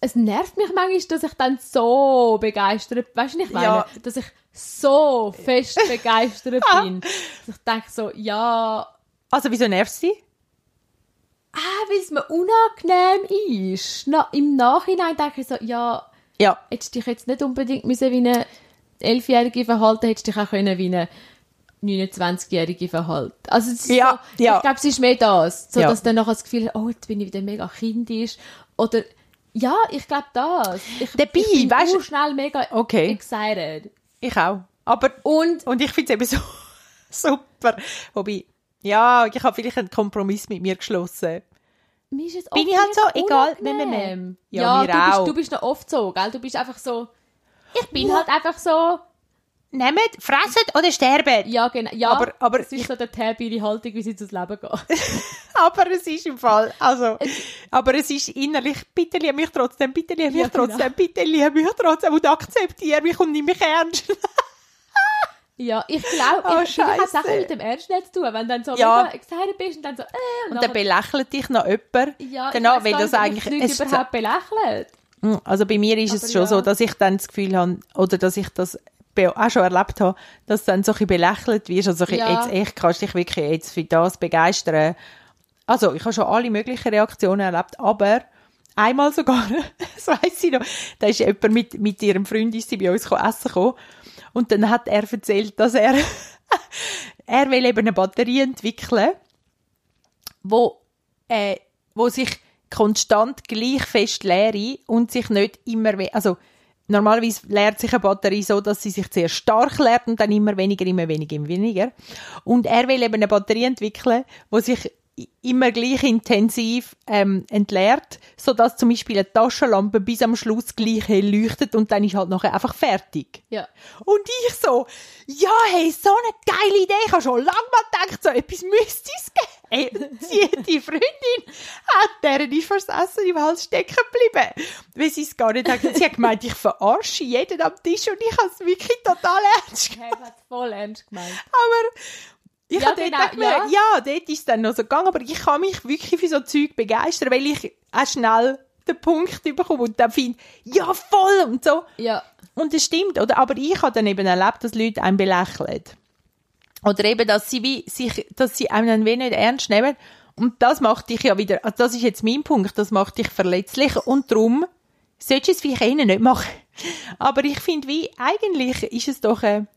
es nervt mich manchmal, dass ich dann so begeistert, weißt du, was ich meine? Ja. Dass ich so fest begeistert bin. Dass ich denke so, ja, Also, wieso nervst du dich? Ah, weil es mir unangenehm ist. Na, Im Nachhinein denke ich so, ja, Ja, hättest du dich jetzt nicht unbedingt müssen wie eine Elfjährige verhalten, hättest du dich auch können wie eine 29-Jährige verhalten. Also Ja, so, ja. ich glaube, es ist mehr das, so Ja. dass dann nachher das Gefühl oh, jetzt bin ich wieder mega kindisch oder ja, ich glaube das. Ich, Dabei, ich bin weißt du- schnell mega Okay. excited. ich auch. Aber, Und und ich finde es eben so super. Wobei, ja, ich habe vielleicht einen Kompromiss mit mir geschlossen. mir ist es Bin ich halt so, egal, nein, unangenehm. nein. Ja, Ja, mir du, auch. bist, du bist noch oft so, gell? Du bist einfach so, ich bin halt einfach so, Nehmt, fresset oder sterben. ja, genau, ja, Aber- aber es ist ich- so der Tab, ihre Haltung, wie sie durchs Leben geht. Aber es ist im Fall, also, aber es ist innerlich, bitte lieb mich trotzdem, bitte lieb mich Ja, genau. trotzdem, bitte lieb mich trotzdem und akzeptiere mich und nimm mich ernst. Ja, ich glaube, Oh, ich finde, hat. Sachen mit dem Ernstnet zu tun, wenn du dann so Ja. excited bist und dann so, äh, und, Und dann belächelt dich noch jemand. ja, ich weil das nicht, eigentlich, es, überhaupt belächelt. Mm, also bei mir ist es Aber schon ja. so, dass ich dann das Gefühl habe, oder dass ich das auch schon erlebt habe, dass dann so ein belächelt wirst, also Ja. jetzt echt kannst du dich wirklich jetzt für das begeistern. Also ich habe schon alle möglichen Reaktionen erlebt, aber einmal sogar, das weiss ich noch, da ist jemand mit, mit ihrem Freund ist sie bei uns essen gekommen und dann hat er erzählt, dass er, er will eben eine Batterie entwickeln, wo, äh, wo sich konstant gleich fest leere und sich nicht immer, also normalerweise leert sich eine Batterie so, dass sie sich sehr stark leert und dann immer weniger, immer weniger, immer weniger. Und er will eben eine Batterie entwickeln, wo sich immer gleich intensiv ähm, entleert, sodass zum Beispiel eine Taschenlampe bis am Schluss gleich hell leuchtet und dann ist halt nachher einfach fertig. Ja. Und ich so, ja, hey, so eine geile Idee. Ich habe schon lange mal gedacht, so etwas müsste es geben. Ey, sie, die Freundin hat, deren ist fast Essen im Hals stecken geblieben. Weil sie es gar nicht hat. Sie hat gemeint, ich verarsche jeden am Tisch und ich habe es wirklich total ernst genommen. Ich habe es voll ernst gemeint. Aber ich Ja, habe dort genau, gemerkt, ja. dort ist es dann noch so gegangen, aber ich kann mich wirklich für so Zeug begeistern, weil ich auch schnell den Punkt bekomme und dann finde, ja, voll und so. Ja. Und das stimmt, oder? Aber ich habe dann eben erlebt, dass Leute einen belächeln. Oder eben, dass sie wie, sich, dass sie einen dann wie nicht ernst nehmen. Und das macht dich ja wieder, also das ist jetzt mein Punkt, das macht dich verletzlich und darum solltest du es vielleicht ihnen nicht machen. Aber ich finde, wie, eigentlich ist es doch eine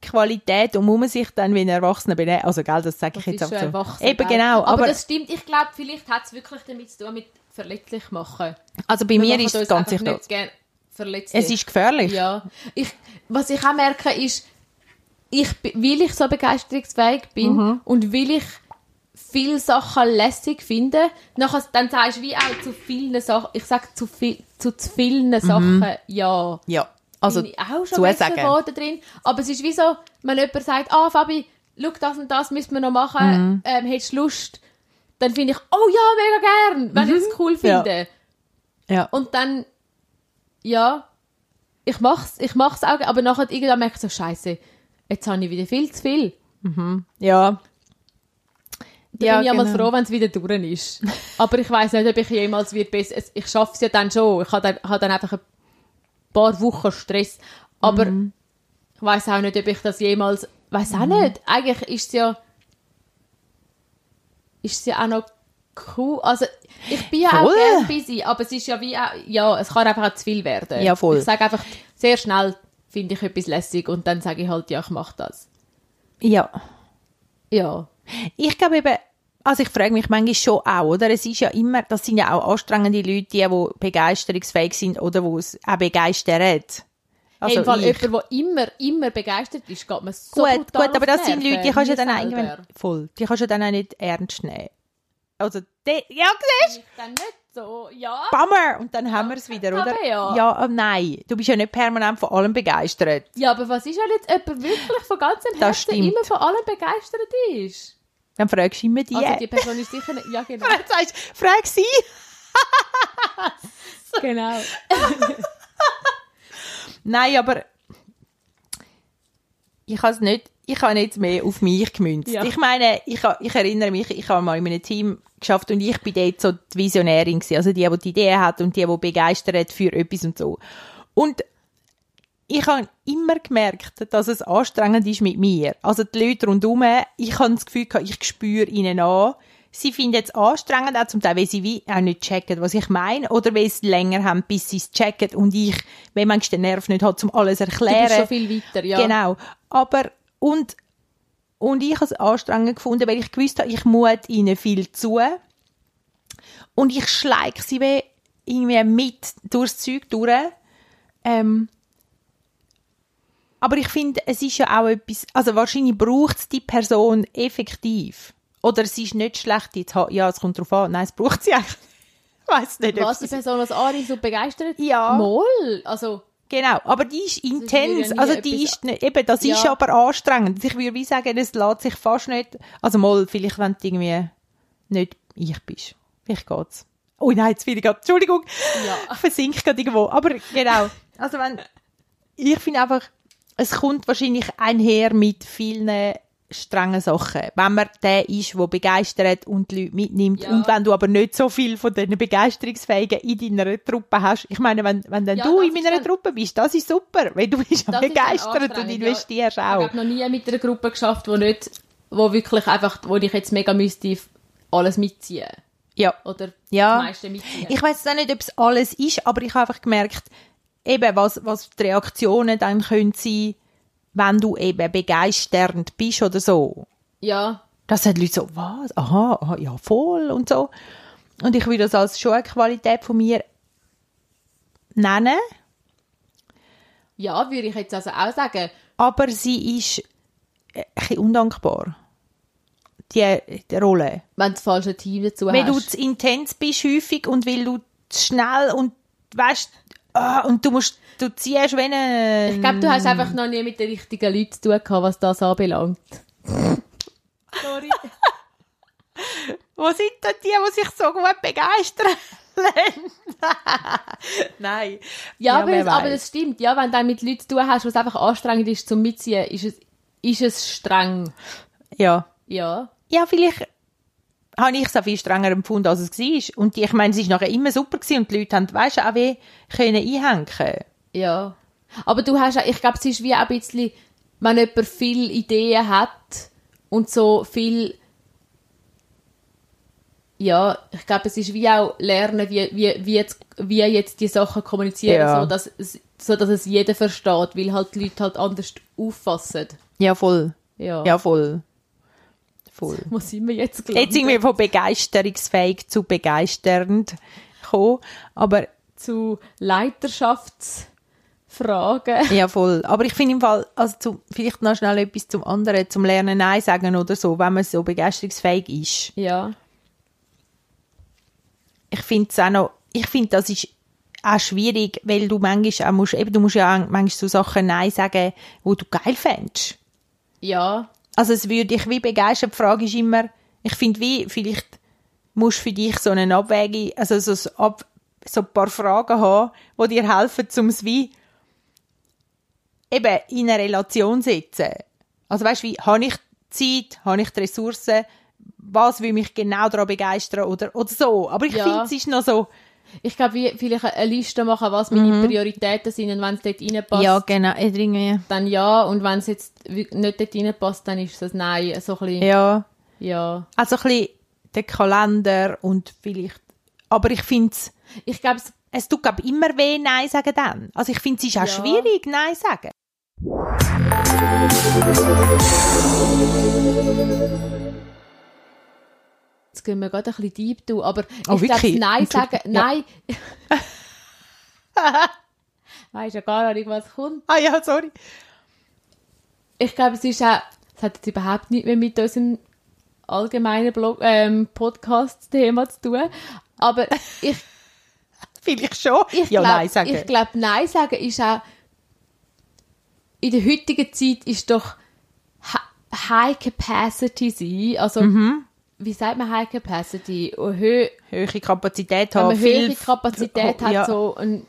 Qualität, und muss man sich dann wie ein Erwachsener benehmen. Also, gell, das sage ich Das jetzt auch schon so. Eben, gell? genau. Aber, Aber, das stimmt. Ich glaube, vielleicht hat es wirklich damit zu tun, mit verletzlich machen. also bei Wir mir ist es ganz sicher. Es ist gefährlich. Ja. Ich, was ich auch merke, ist, ich, weil ich so begeisterungsfähig bin Mhm. und weil ich viele Sachen lässig finde, nachher, dann sagst du wie auch zu vielen Sachen, ich sage zu, viel, zu zu vielen Mhm. Sachen ja. Ja. Also, bin ich auch schon besser geworden drin. Aber es ist wie so, wenn jemand sagt, ah, Fabi, schau, das und das müssen wir noch machen, Mhm. ähm, hättest du Lust? Dann finde ich, oh ja, mega gern, wenn ich es cool Mhm. Ja. finde. Ja. Und dann, ja, ich mach's, ich mach's auch, aber nachher irgendwann merke ich so, scheiße, jetzt habe ich wieder viel zu viel. ja. Da Ja, bin ich einmal genau. froh, wenn es wieder durch ist. aber ich weiß nicht, ob ich jemals wird besser, es- ich schaffe es ja dann schon. Ich habe dann, habe dann einfach ein paar Wochen Stress. Aber Mhm. ich weiß auch nicht, ob ich das jemals, weiß auch nicht. Eigentlich ist es ja, ist es ja auch noch cool. Also, ich bin ja auch Voll. gerne busy, aber es ist ja wie auch, ja, es kann einfach auch zu viel werden. Ja, voll. Ich sage einfach, sehr schnell finde ich etwas lässig und dann sage ich halt, ja, ich mache das. Ja. Ja. Ich glaube eben, also ich frage mich manchmal schon auch, oder? Es ist ja immer, das sind ja auch anstrengende Leute, die, die begeisterungsfähig sind oder die es auch begeistern. Also Also Im Fall ich. jemand, der immer, immer begeistert ist, geht man so gut, gut, aber das sind. Leute, die kannst du dann irgendwann, voll, die kannst du dann auch nicht ernst nehmen. Also, die, ja, siehst? Dann nicht so, ja. Bummer! Und dann haben wir es wieder, oder? ja. Ja, oh nein. Du bist ja nicht permanent von allem begeistert. Ja, aber was ist, wenn jetzt jemand wirklich von ganzem Herzen immer von allem begeistert ist? Dann fragst du immer die. Also die Person ist sicher nicht, ja genau. Dann sagst frag sie. genau. Nein, aber ich habe es nicht, ich habe jetzt mehr auf mich gemünzt. Ja. Ich meine, ich, ich erinnere mich, ich habe mal in einem Team geschafft und ich bin dort so die Visionärin gewesen, also die, die die Idee hat und die, die begeistert für etwas und so. Und ich habe immer gemerkt, dass es anstrengend ist mit mir. Also die Leute rundherum, ich habe das Gefühl, gehabt, ich spüre ihnen an, sie finden es anstrengend, auch zum Teil, weil sie wie auch nicht checken, was ich meine, oder weil sie länger haben, bis sie es checken und ich, wenn manchmal den Nerv nicht hat, um alles Du erklären. bist schon viel weiter, ja. Genau. Aber, und, und ich habe es anstrengend gefunden, weil ich gewusst habe, ich mute ihnen viel zu. Und ich schleike sie wie irgendwie mit durchs Zeug durch. Ähm, aber ich finde, es ist ja auch etwas, also wahrscheinlich braucht es die Person effektiv. Oder es ist nicht schlecht, jetzt, ja, es kommt drauf an. Nein, es braucht sie eigentlich. Ich weiss nicht, Was die Person als Ari so begeistert? Ja. Moll. Also, Genau, aber die ist intens. also die ist nicht, eben, das ist Ja. aber anstrengend. Ich würde wie sagen, es lässt sich fast nicht, also mal, vielleicht wenn du irgendwie nicht ich bist. Vielleicht geht's. Oh nein, jetzt wieder gerade, Entschuldigung. Ja. Ich versinke gerade irgendwo. Aber genau. Also wenn, ich finde einfach, es kommt wahrscheinlich einher mit vielen strengen Sachen. Wenn man der ist, der begeistert und die Leute mitnimmt. Ja. Und wenn du aber nicht so viel von diesen Begeisterungsfähigen in deiner Truppe hast. Ich meine, wenn, wenn dann Ja, du in meiner Truppe bist, das ist super. Weil du bist begeistert und investierst ja. Ich auch. habe noch nie mit einer Gruppe geschafft, wo nicht, wo wirklich einfach, wo ich jetzt mega müsste alles mitziehen. Ja. Oder Ja. das meiste mitziehen. Ich weiß auch nicht, ob es alles ist, aber ich habe einfach gemerkt, eben, was, was die Reaktionen dann können sein, wenn du eben begeisternd bist oder so. ja. Das sind Leute so, was? Aha, aha, ja, voll und so. Und ich würde das als schon eine Qualität von mir nennen, Ja, würde ich jetzt also auch sagen. aber sie ist äh, ein bisschen undankbar. Die, die Rolle. Wenn du das falsche Team dazu Weil du hast. zu intens bist häufig und weil du zu schnell und weißt, ah, und du musst, du ziehst wenn ein... Ich glaube, du hast einfach noch nie mit den richtigen Leuten zu tun gehabt, was das anbelangt. Sorry. Wo sind denn die, die sich so gut begeistern? Nein. Ja, aber, es, aber weiß. das stimmt. Ja, wenn du dann mit Leuten zu tun hast, was einfach anstrengend ist zum Mitziehen, ist es, ist es streng. Ja. Ja. Ja, vielleicht habe ich es auch viel strenger empfunden, als es war. Und die, ich meine, es war nachher immer super gewesen und die Leute haben, weißt du, auch wie können einhängen. Ja. Aber du hast, auch- ich glaube, es ist wie auch ein bisschen, wenn jemand viele Ideen hat und so viel, ja, ich glaube, es ist wie auch lernen, wie, wie, wie, jetzt, wie jetzt die Sachen kommunizieren, Ja. so dass es so dass es jeder versteht, weil halt die Leute halt anders auffassen. Ja, voll. Ja. Ja, voll. Voll. Wo sind wir jetzt gelandet? Jetzt sind wir von begeisterungsfähig zu begeisternd gekommen. Aber zu Leiterschaftsfragen. Ja, voll. Aber ich finde im Fall, also zu, vielleicht noch schnell etwas zum anderen, zum Lernen Nein sagen oder so, wenn man so begeisterungsfähig ist. Ja. Ich finde es auch noch, ich finde, das ist auch schwierig, weil du manchmal auch musst, eben, du musst ja auch manchmal so Sachen Nein sagen, wo du geil fändest. Ja. Also es würde dich wie begeistern. Die Frage ist immer, ich finde wie, vielleicht musst du für dich so eine Abwägung, also so, Ab, so ein paar Fragen haben, die dir helfen, um es wie eben in eine Relation zu setzen. Also weißt du, wie, habe ich Zeit, habe ich die Ressourcen, was will mich genau daran begeistern oder, oder so. Aber ich Ja. finde, es ist noch so, Ich glaube, wie vielleicht eine Liste machen, was meine Prioritäten sind und wenn es dort reinpasst, ja genau, irgendwie, dann ja. Und wenn es jetzt nicht dort reinpasst, dann ist es ein Nein. So ein bisschen, ja. ja. Also ein bisschen der Kalender und vielleicht, aber ich finde es, Ich glaube, es es tut glaub, immer weh, Nein sagen dann. Also ich finde, es ist auch Ja. schwierig, Nein sagen. Jetzt gehen wir gerade ein bisschen deep durch, aber Oh, ich glaube, wirklich? Nein sagen. Nein. Weisst ja gar nicht, was kommt. Ah ja, sorry. Ich glaube, es ist auch, es hat jetzt überhaupt nicht mehr mit unserem allgemeinen Blog, ähm, Podcast-Thema zu tun. Aber ich, Vielleicht schon. ich ja, glaube, Nein sagen. ich glaube, Nein sagen ist auch, in der heutigen Zeit ist doch Hi- High Capacity sein, also, Mhm. Wie sagt man High Capacity? Hö Höhere Kapazität wenn haben. man viel- höhere Kapazität hat, ja. so ein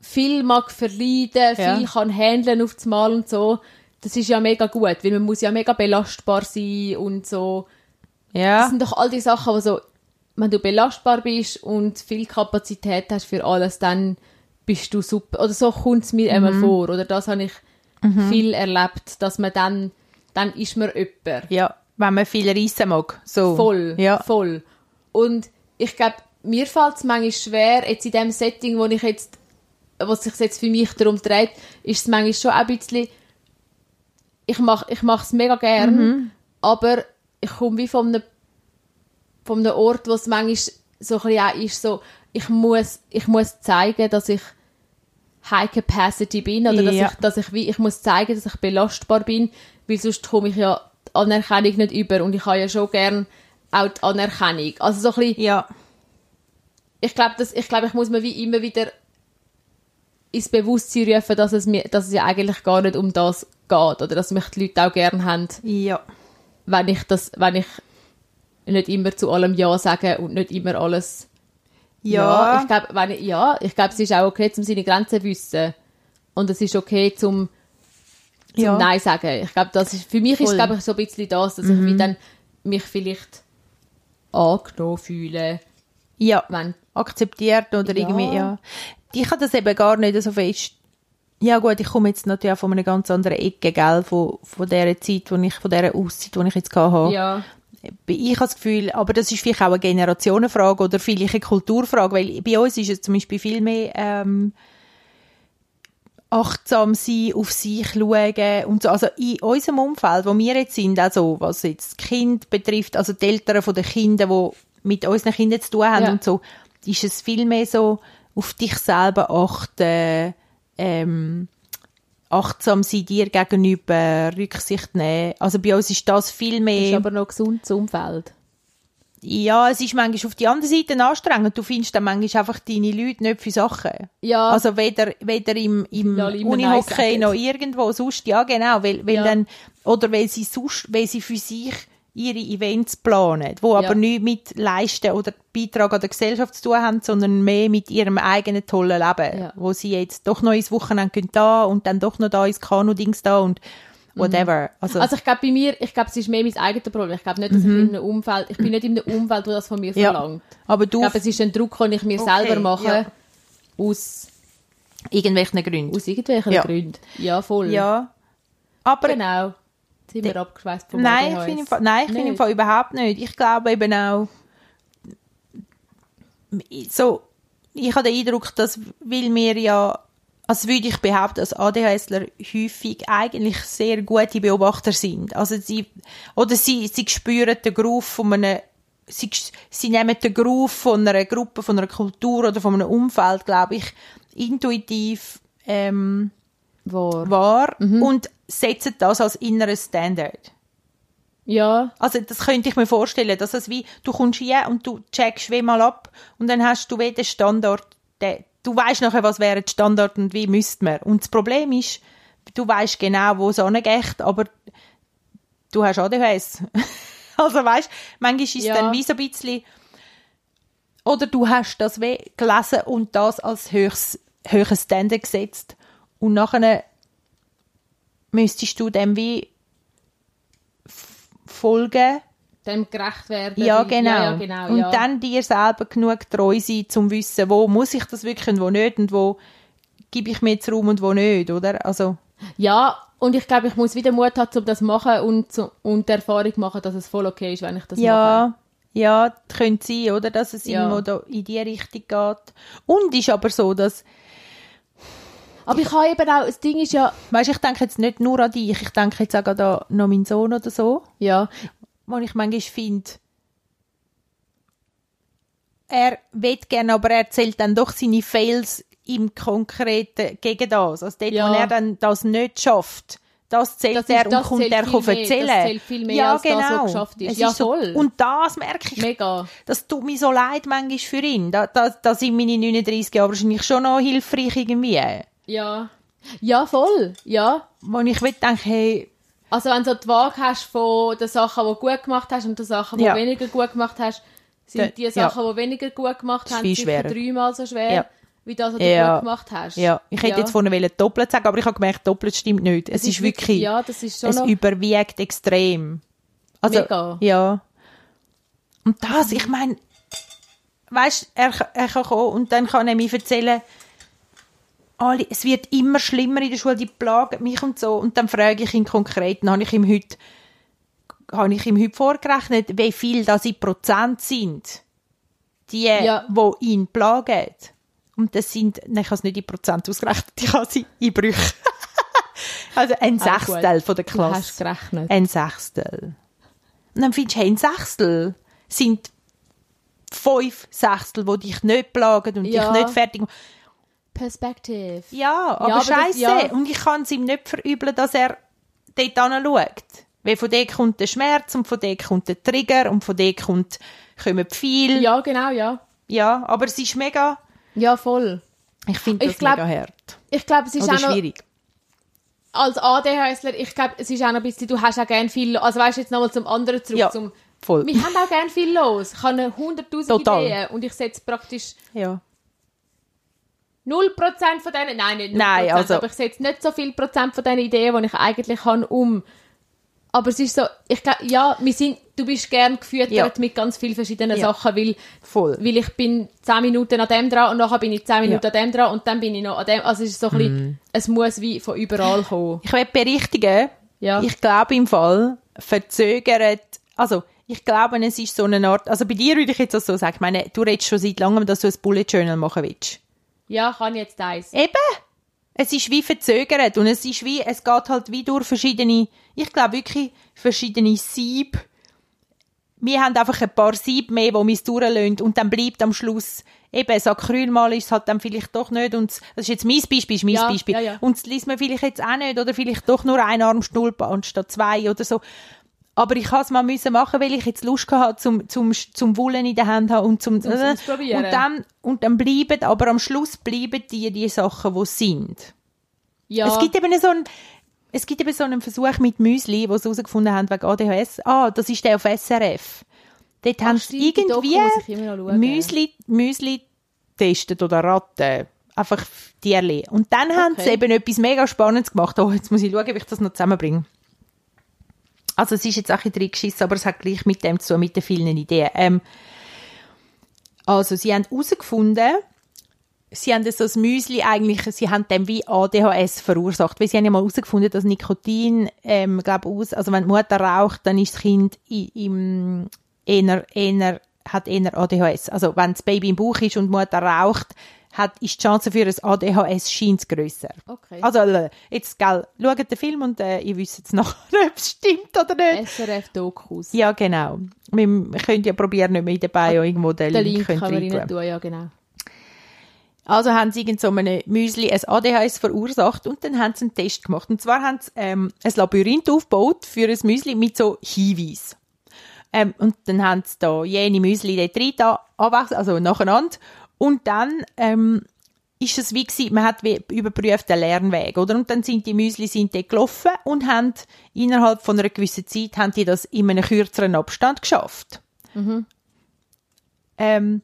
viel mag verleiden, Ja. viel kann handeln auf das Mal und so. Das ist ja mega gut, weil man muss ja mega belastbar sein und so. Das Ja, sind doch all die Sachen, wo so, wenn du belastbar bist und viel Kapazität hast für alles, dann bist du super. Oder so kommt es mir Mhm. immer vor. Oder das habe ich viel erlebt, dass man dann, dann ist man jemand. ja, wenn man viel reissen mag. So. Voll, Ja. voll. Und ich glaube, mir fällt es manchmal schwer, jetzt in dem Setting, wo ich jetzt, was sich jetzt für mich darum dreht, ist es manchmal schon ein bisschen, ich mache ich es mega gern, Mhm. aber ich komme wie von einem, von einem Ort, wo es manchmal so ein bisschen auch ist, so, ich muss, ich muss zeigen, dass ich High Capacity bin oder dass, Ja. ich, dass ich wie, ich muss zeigen, dass ich belastbar bin, weil sonst komme ich ja Anerkennung nicht über und ich habe ja schon gern auch die Anerkennung. Also so ein bisschen, Ja, ich glaube, ich glaube, ich muss mir wie immer wieder ins Bewusstsein rufen, dass es mir, dass es ja eigentlich gar nicht um das geht oder dass mich die Leute auch gern haben, ja. wenn ich das, wenn ich nicht immer zu allem Ja sage und nicht immer alles Ja, ich glaube, ja, ich glaube, es ist auch okay, zum seine Grenzen zu wissen. Und es ist okay, zum, zum Ja. Nein sagen. Ich glaube, das ist, für mich ist, Voll. glaube ich, so ein bisschen das, dass ich wie dann mich vielleicht angenommen fühle, ja. wenn, akzeptiert oder Ja. irgendwie, ja. Ich habe das eben gar nicht so fest. Ja gut, ich komme jetzt natürlich von einer ganz anderen Ecke, gell, von, von dieser Zeit, wo ich, von dieser Auszeit, die ich jetzt hatte. ja, Ich habe das Gefühl, aber das ist vielleicht auch eine Generationenfrage oder vielleicht eine Kulturfrage, weil bei uns ist es zum Beispiel viel mehr ähm, achtsam sein, auf sich schauen und so. Also in unserem Umfeld, wo wir jetzt sind, also was jetzt das Kind betrifft, also die Eltern von den Kindern, die mit unseren Kindern zu tun haben Ja. und so, ist es viel mehr so auf dich selber achten, ähm, achtsam sein dir gegenüber, Rücksicht nehmen. Also bei uns ist das viel das mehr... ist aber noch gesund das Umfeld. Ja, es ist manchmal auf die andere Seite anstrengend. Du findest dann manchmal einfach deine Leute nicht für Sachen. Ja. Also weder, weder im, im Ja, Unihockey noch irgendwo sonst. Ja, genau. Weil, weil Ja. dann, oder weil sie sonst, weil sie für sich ihre Events planen, wo aber nichts mit Leisten oder Beitrag an der Gesellschaft zu tun haben, sondern mehr mit ihrem eigenen tollen Leben. Ja. Wo sie jetzt doch noch ins Wochenende können da und dann doch noch da ins Kanu-Dings da und whatever. Also, Also ich glaube bei mir, ich glaube es ist mehr mein eigenes Problem. Ich glaube nicht, dass ich in einem Umfeld, ich bin nicht in einem Umfeld, wo das von mir Mhm. ja. verlangt. Aber Ich du, glaube, es ist ein Druck, den ich mir Okay, selber mache, ja. aus, irgendwelchen Gründen. aus irgendwelchen Ja. Gründen. Ja, voll. Ja. Aber Genau. Jetzt sind wir abgeschweißt vom Nein, ich finde Fall, nein, ich finde im? Fall überhaupt nicht. Ich glaube eben auch, so, ich habe den Eindruck, dass, weil wir ja als würde ich behaupten, dass ADHSler häufig eigentlich sehr gute Beobachter sind. Also sie, oder sie, sie spüren den Groove von einem, sie, sie nehmen den Groove von einer Gruppe, von einer Kultur oder von einem Umfeld, glaube ich, intuitiv, ähm, Wahr. wahr und setzen das als inneres Standard. Ja, Also das könnte ich mir vorstellen, dass es wie, du kommst hier und du checkst wie mal ab und dann hast du wie den Standard, den, du weißt nachher, was wäre der Standard und wie müsste man. Und das Problem ist, du weißt genau, wo es angeht, aber du hast ADHS. also weißt, manchmal ist es Ja. dann wie so ein bisschen, oder du hast das wie gelesen und das als höchst, höheres Standard gesetzt und nachher müsstest du dem wie folgen, dem gerecht werden. ja, genau. Ja, ja, genau und ja. dann dir selber genug treu sein, zum wissen, wo muss ich das wirklich und wo nicht und wo gebe ich mir jetzt Raum und wo nicht, oder? Also, Ja, und ich glaube, ich muss wieder Mut haben, um das zu machen und, zu, und die Erfahrung machen, dass es voll okay ist, wenn ich das mache. ja, ja, könnte sein, oder? Dass es Ja. irgendwo da in die Richtung geht. Und ist aber so, dass, Aber ich habe eben auch, das Ding ist ja, weißt, ich denke jetzt nicht nur an dich, ich denke jetzt auch an noch meinen Sohn oder so, ja, wo ich manchmal finde, er will gerne, aber er erzählt dann doch seine Fails im Konkreten gegen das. Also dort, Ja. wo er dann das nicht schafft, das zählt Das ist- er und das kommt er kann mehr. erzählen. Das zählt viel mehr ja, als das, genau. was geschafft ist. Es Ja, so, voll. Und das merke ich. mega. Das tut mir so leid manchmal für ihn. Da, da, da sind meine 39 Jahre wahrscheinlich schon noch hilfreich irgendwie. Ja. Ja, voll. Ja. Wo ich denke, hey, Also wenn du die Waage hast von den Sachen, die du gut gemacht hast und den Sachen, die Ja. du weniger gut gemacht hast, sind die ja. Sachen, die du weniger gut gemacht viel sicher dreimal so schwer, Ja. wie das, was du Ja. gut gemacht hast. ja, ich hätte Ja. jetzt vorne wollen doppelt sagen, aber ich habe gemerkt, doppelt stimmt nicht. Es, ist wirklich, Ja, das ist schon es überwiegt extrem. Also, Mega. ja. Und das, ich meine, weißt, er, er kann kommen und dann kann er mir erzählen, alle, es wird immer schlimmer in der Schule, die plagen mich und so. Und dann frage ich ihn konkret, dann habe ich ihm heute, habe ich ihm heute vorgerechnet, wie viel das in Prozent sind, die, Ja. wo ihn plagen. Und das sind, nein, ich habe es nicht in Prozent ausgerechnet, ich habe sie in Brüche. also ein Ah. Sechstel von der Du Klasse. hast gerechnet. Ein Sechstel. Und dann findest du, hey, ein Sechstel sind fünf Sechstel, die dich nicht plagen und Ja. dich nicht fertig machen. Perspective. Ja, aber, aber das- scheiße. ja. Und ich kann es ihm nicht verübeln, dass er dort anschaut. Weil von dort kommt der Schmerz und von dort kommt der Trigger und von dort kommt, kommen viel. Ja. Ja, genau, ja. aber es ist mega, Ja, voll. ich finde Ich das glaub, mega hart. Ich glaube, es ist Oder auch noch... schwierig. als ADHSler, ich glaube, es ist auch noch ein bisschen, du hast auch gerne viel, also weißt du, jetzt nochmal zum anderen zurück, Ja, zum, voll. wir haben auch gerne viel los. Ich habe hunderttausend. Ideen und ich setze praktisch Ja. 0% von denen, nein, nicht 0%, Nein, also- aber ich setze nicht so viel Prozent von diesen Ideen, die ich eigentlich habe, um. Aber es ist so, ich glaube, ja, wir sind, du bist gern gefüttert Ja. mit ganz vielen verschiedenen Ja. Sachen, weil, Voll. weil ich bin 10 Minuten an dem dran und nachher bin ich 10 Minuten Ja. An dem dran und dann bin ich noch an dem, also es ist so ein bisschen, es muss wie von überall kommen. Ich will berichtigen, Ja. ich glaube im Fall, verzögert, also ich glaube, es ist so eine Art, also bei dir würde ich jetzt auch so sagen, ich meine, du redest schon seit langem, dass du ein Bullet Journal machen willst. Ja, kann jetzt eins. Eben. Es ist wie verzögert und es ist wie, es geht halt wie durch verschiedene, ich glaube wirklich verschiedene Sieb. Wir haben einfach ein paar Sieb mehr, die uns durchlösen und dann bleibt am Schluss eben, das Acrylmal ist es halt dann vielleicht doch nicht und das ist jetzt mein Beispiel, ist mein Ja, Beispiel. ja, ja. Und das liest man vielleicht jetzt auch nicht oder vielleicht doch nur ein Armstulpe anstatt zwei oder so. Aber ich habe es mal müssen machen, weil ich jetzt Lust hatte, zum, zum, zum Wullen in der Hand haben und zum, Ausprobieren. und dann, und dann bleiben, aber am Schluss bleiben die, die Sachen, die sind. Ja, Es gibt eben so einen, es gibt eben so einen Versuch mit Müsli, wo sie herausgefunden haben wegen ADHS. Ah, das ist der auf SRF. Dort haben sie irgendwie. Müsli, Müsli testet oder Ratten. Einfach Tierli. Und dann haben sie Okay. eben etwas mega Spannendes gemacht. Oh, jetzt muss ich schauen, wie ich das noch zusammenbringe. Also es ist jetzt auch ein bisschen reingeschissen, aber es hat gleich mit dem zu mit den vielen Ideen. Ähm, also sie haben herausgefunden, sie haben das Müsli eigentlich, sie haben dem wie ADHS verursacht, weil sie haben ja mal herausgefunden, dass Nikotin, ähm, glaube aus, also wenn die Mutter raucht, dann ist das Kind im eher, eher, hat eher ADHS. Also wenn das Baby im Bauch ist und die Mutter raucht, hat, ist die Chance für ein ADHS scheint grösser. Okay. Also, äh, jetzt, gell, schaut den Film und äh, ihr wisst jetzt nachher, ob es stimmt oder nicht. SRF-Dokus. Ja, genau. Wir, wir können ja probieren, nicht mehr in der Bio irgendwo den, Den Link, Link könnt kann man rein rein tun. ja genau. Also haben sie in so einem Müsli ein ADHS verursacht und dann haben sie einen Test gemacht. Und zwar haben sie ähm, ein Labyrinth aufgebaut für ein Müsli mit so Hinweisen. Ähm, und dann haben sie da jene Müsli dort rein, da also nacheinander. Und dann ähm, ist es wie gewesen, man hat überprüft den Lernweg, oder? Und dann sind die Müsli sind dort gelaufen und haben innerhalb von einer gewissen Zeit haben die das in einem kürzeren Abstand geschafft. Ähm,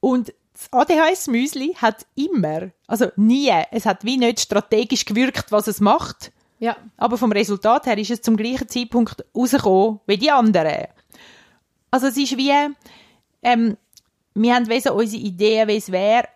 und das ADHS-Müsli hat immer, also nie, es hat wie nicht strategisch gewirkt, was es macht, Ja. aber vom Resultat her ist es zum gleichen Zeitpunkt rausgekommen wie die anderen. Also es ist wie, ähm, wir haben wie so unsere Ideen, wie es wäre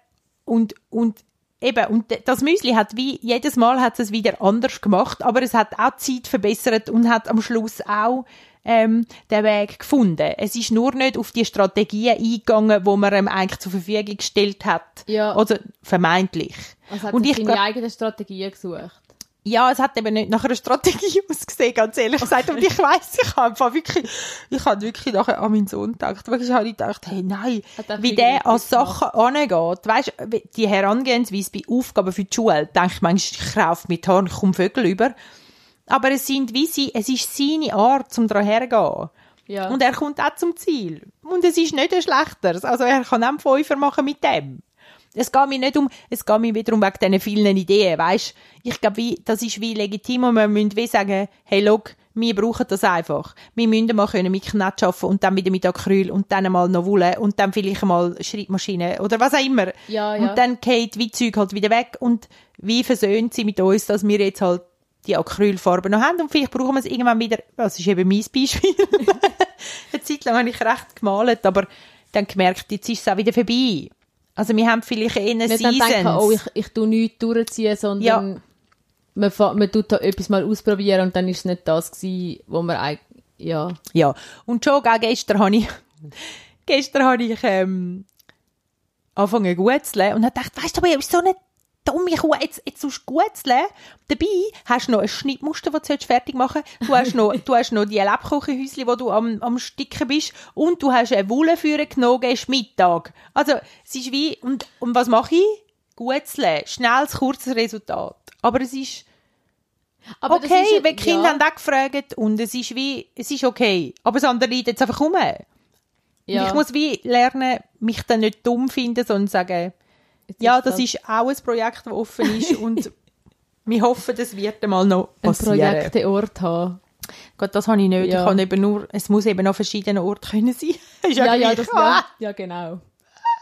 und, und eben, und das Müsli hat wie, jedes Mal hat es wieder anders gemacht, aber es hat auch die Zeit verbessert und hat am Schluss auch ähm, den Weg gefunden. Es ist nur nicht auf die Strategien eingegangen, wo man ihm eigentlich zur Verfügung gestellt hat. Ja. Also vermeintlich. Also hat und ich seine eigenen Strategien gesucht. Ja, es hat eben nicht nach einer Strategie ausgesehen, ganz ehrlich gesagt. Und ich weiss, ich habe einfach wirklich, ich habe wirklich nachher an meinen Sohn gedacht. Wirklich habe ich gedacht, hey, nein, wie der an. Sachen angeht. Weißt du, die Herangehensweise bei Aufgaben für die Schule, denke ich manchmal, ich kaufe mit Horn, ich komme Vögel über. Aber es sind wie sie, es ist seine Art, zum daran herzugehen. Ja. Und er kommt auch zum Ziel. Und es ist nicht ein schlechteres. Also er kann auch einen Fünfer machen mit dem. Es geht mir nicht um, es geht mir wiederum wegen diesen vielen Ideen, weisst? Ich glaube, wie, das ist wie legitim und wir müssen wie sagen, hey, look, wir brauchen das einfach. Wir müssen mal können mit Knett arbeiten und dann wieder mit Acryl und dann mal noch Wolle und dann vielleicht mal Schreibmaschine oder was auch immer. Ja, ja. Und dann geht wie Zeug halt wieder weg und wie versöhnt sie mit uns, dass wir jetzt halt die Acrylfarben noch haben und vielleicht brauchen wir es irgendwann wieder, das ist eben mein Beispiel. Eine Zeit lang habe ich recht gemalt, aber dann gemerkt, jetzt ist es auch wieder vorbei. Also wir haben vielleicht eher Nicht Seasons. denken, oh, ich, ich tu nichts durchziehen, sondern Ja. man, man tut da etwas mal ausprobieren und dann ist es nicht das gewesen, wo man eigentlich, ja. Ja, und schon gell, gestern habe ich, gestern habe ich ähm, angefangen zu und habe gedacht, weißt du, aber ich bin so eine dumme Kuh, jetzt, jetzt tust du gutzeln. Dabei hast du noch ein Schnittmuster, das du fertig machen. Du hast noch, du hast noch die Lebkuchenhäuschen, wo du am, am Sticken bist. Und du hast eine Wolle für genommen, gehst Mittag. Also, es ist wie, und, und was mache ich? Gutzeln. Schnelles, kurzes Resultat. Aber es ist, Aber okay, ist wenn die Kinder ja, haben auch gefragt und es ist wie, es ist okay. Aber das andere liegt jetzt einfach. Und ja. Ich muss wie lernen, mich dann nicht dumm finden, sondern sagen, Jetzt ja, ist das ist auch ein Projekt, das offen ist und wir hoffen, das wird einmal noch ein passieren. Projekteort haben. Gott, das habe ich nicht. Ja. Ich kann eben nur, es muss eben an verschiedenen Orten können sein. Ist Ja, ja, gleich. das ja, ja, genau.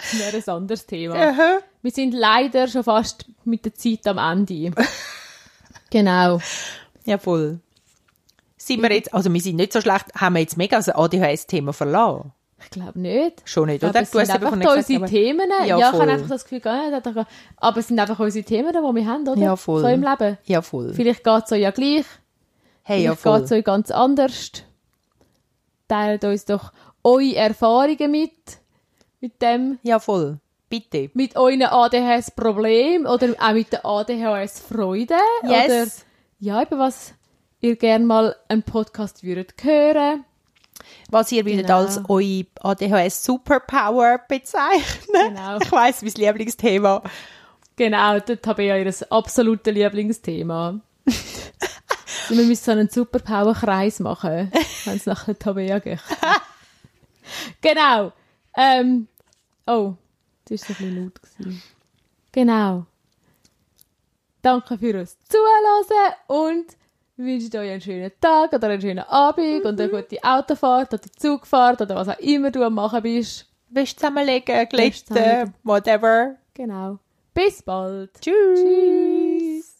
Das wäre ein anderes Thema. Aha. Wir sind leider schon fast mit der Zeit am Ende. genau. Ja, voll. Sind wir jetzt, also wir sind nicht so schlecht, haben wir jetzt mega das ADHS-Thema verlassen? Ich glaube nicht. Schon nicht, Aber oder? es sind eben einfach da gesagt, unsere Themen. Ja, Ja, ich voll. habe einfach das Gefühl, nicht, aber- es sind einfach unsere Themen, die wir haben, oder? Ja, voll. So im Leben. Ja, voll. Vielleicht geht es euch ja gleich. Hey, ja, Vielleicht geht voll. es euch ganz anders. Teilt uns doch eure Erfahrungen mit, mit dem, Ja, voll. Bitte. mit euren ADHS-Problemen oder auch mit der ADHS-Freude. Yes. Oder ja, über was ihr gerne mal einen Podcast würdet hören. Was ihr Genau. als eure ADHS Superpower bezeichnen. Genau. Ich weiss, mein Lieblingsthema. Genau, dort habe ich ja ihr absolutes Lieblingsthema. Wir müssen so einen Superpower-Kreis machen, wenn es nach der Tabea geht. genau. Ähm, oh, das war so ein bisschen laut. Gewesen. Genau. Danke fürs Zuhören und wünsche euch einen schönen Tag oder einen schönen Abend und eine gute Autofahrt oder Zugfahrt oder was auch immer du am machen bist. Wäsche zusammenlegen, glätten, whatever. Genau. Bis bald. Tschüss. Tschüss.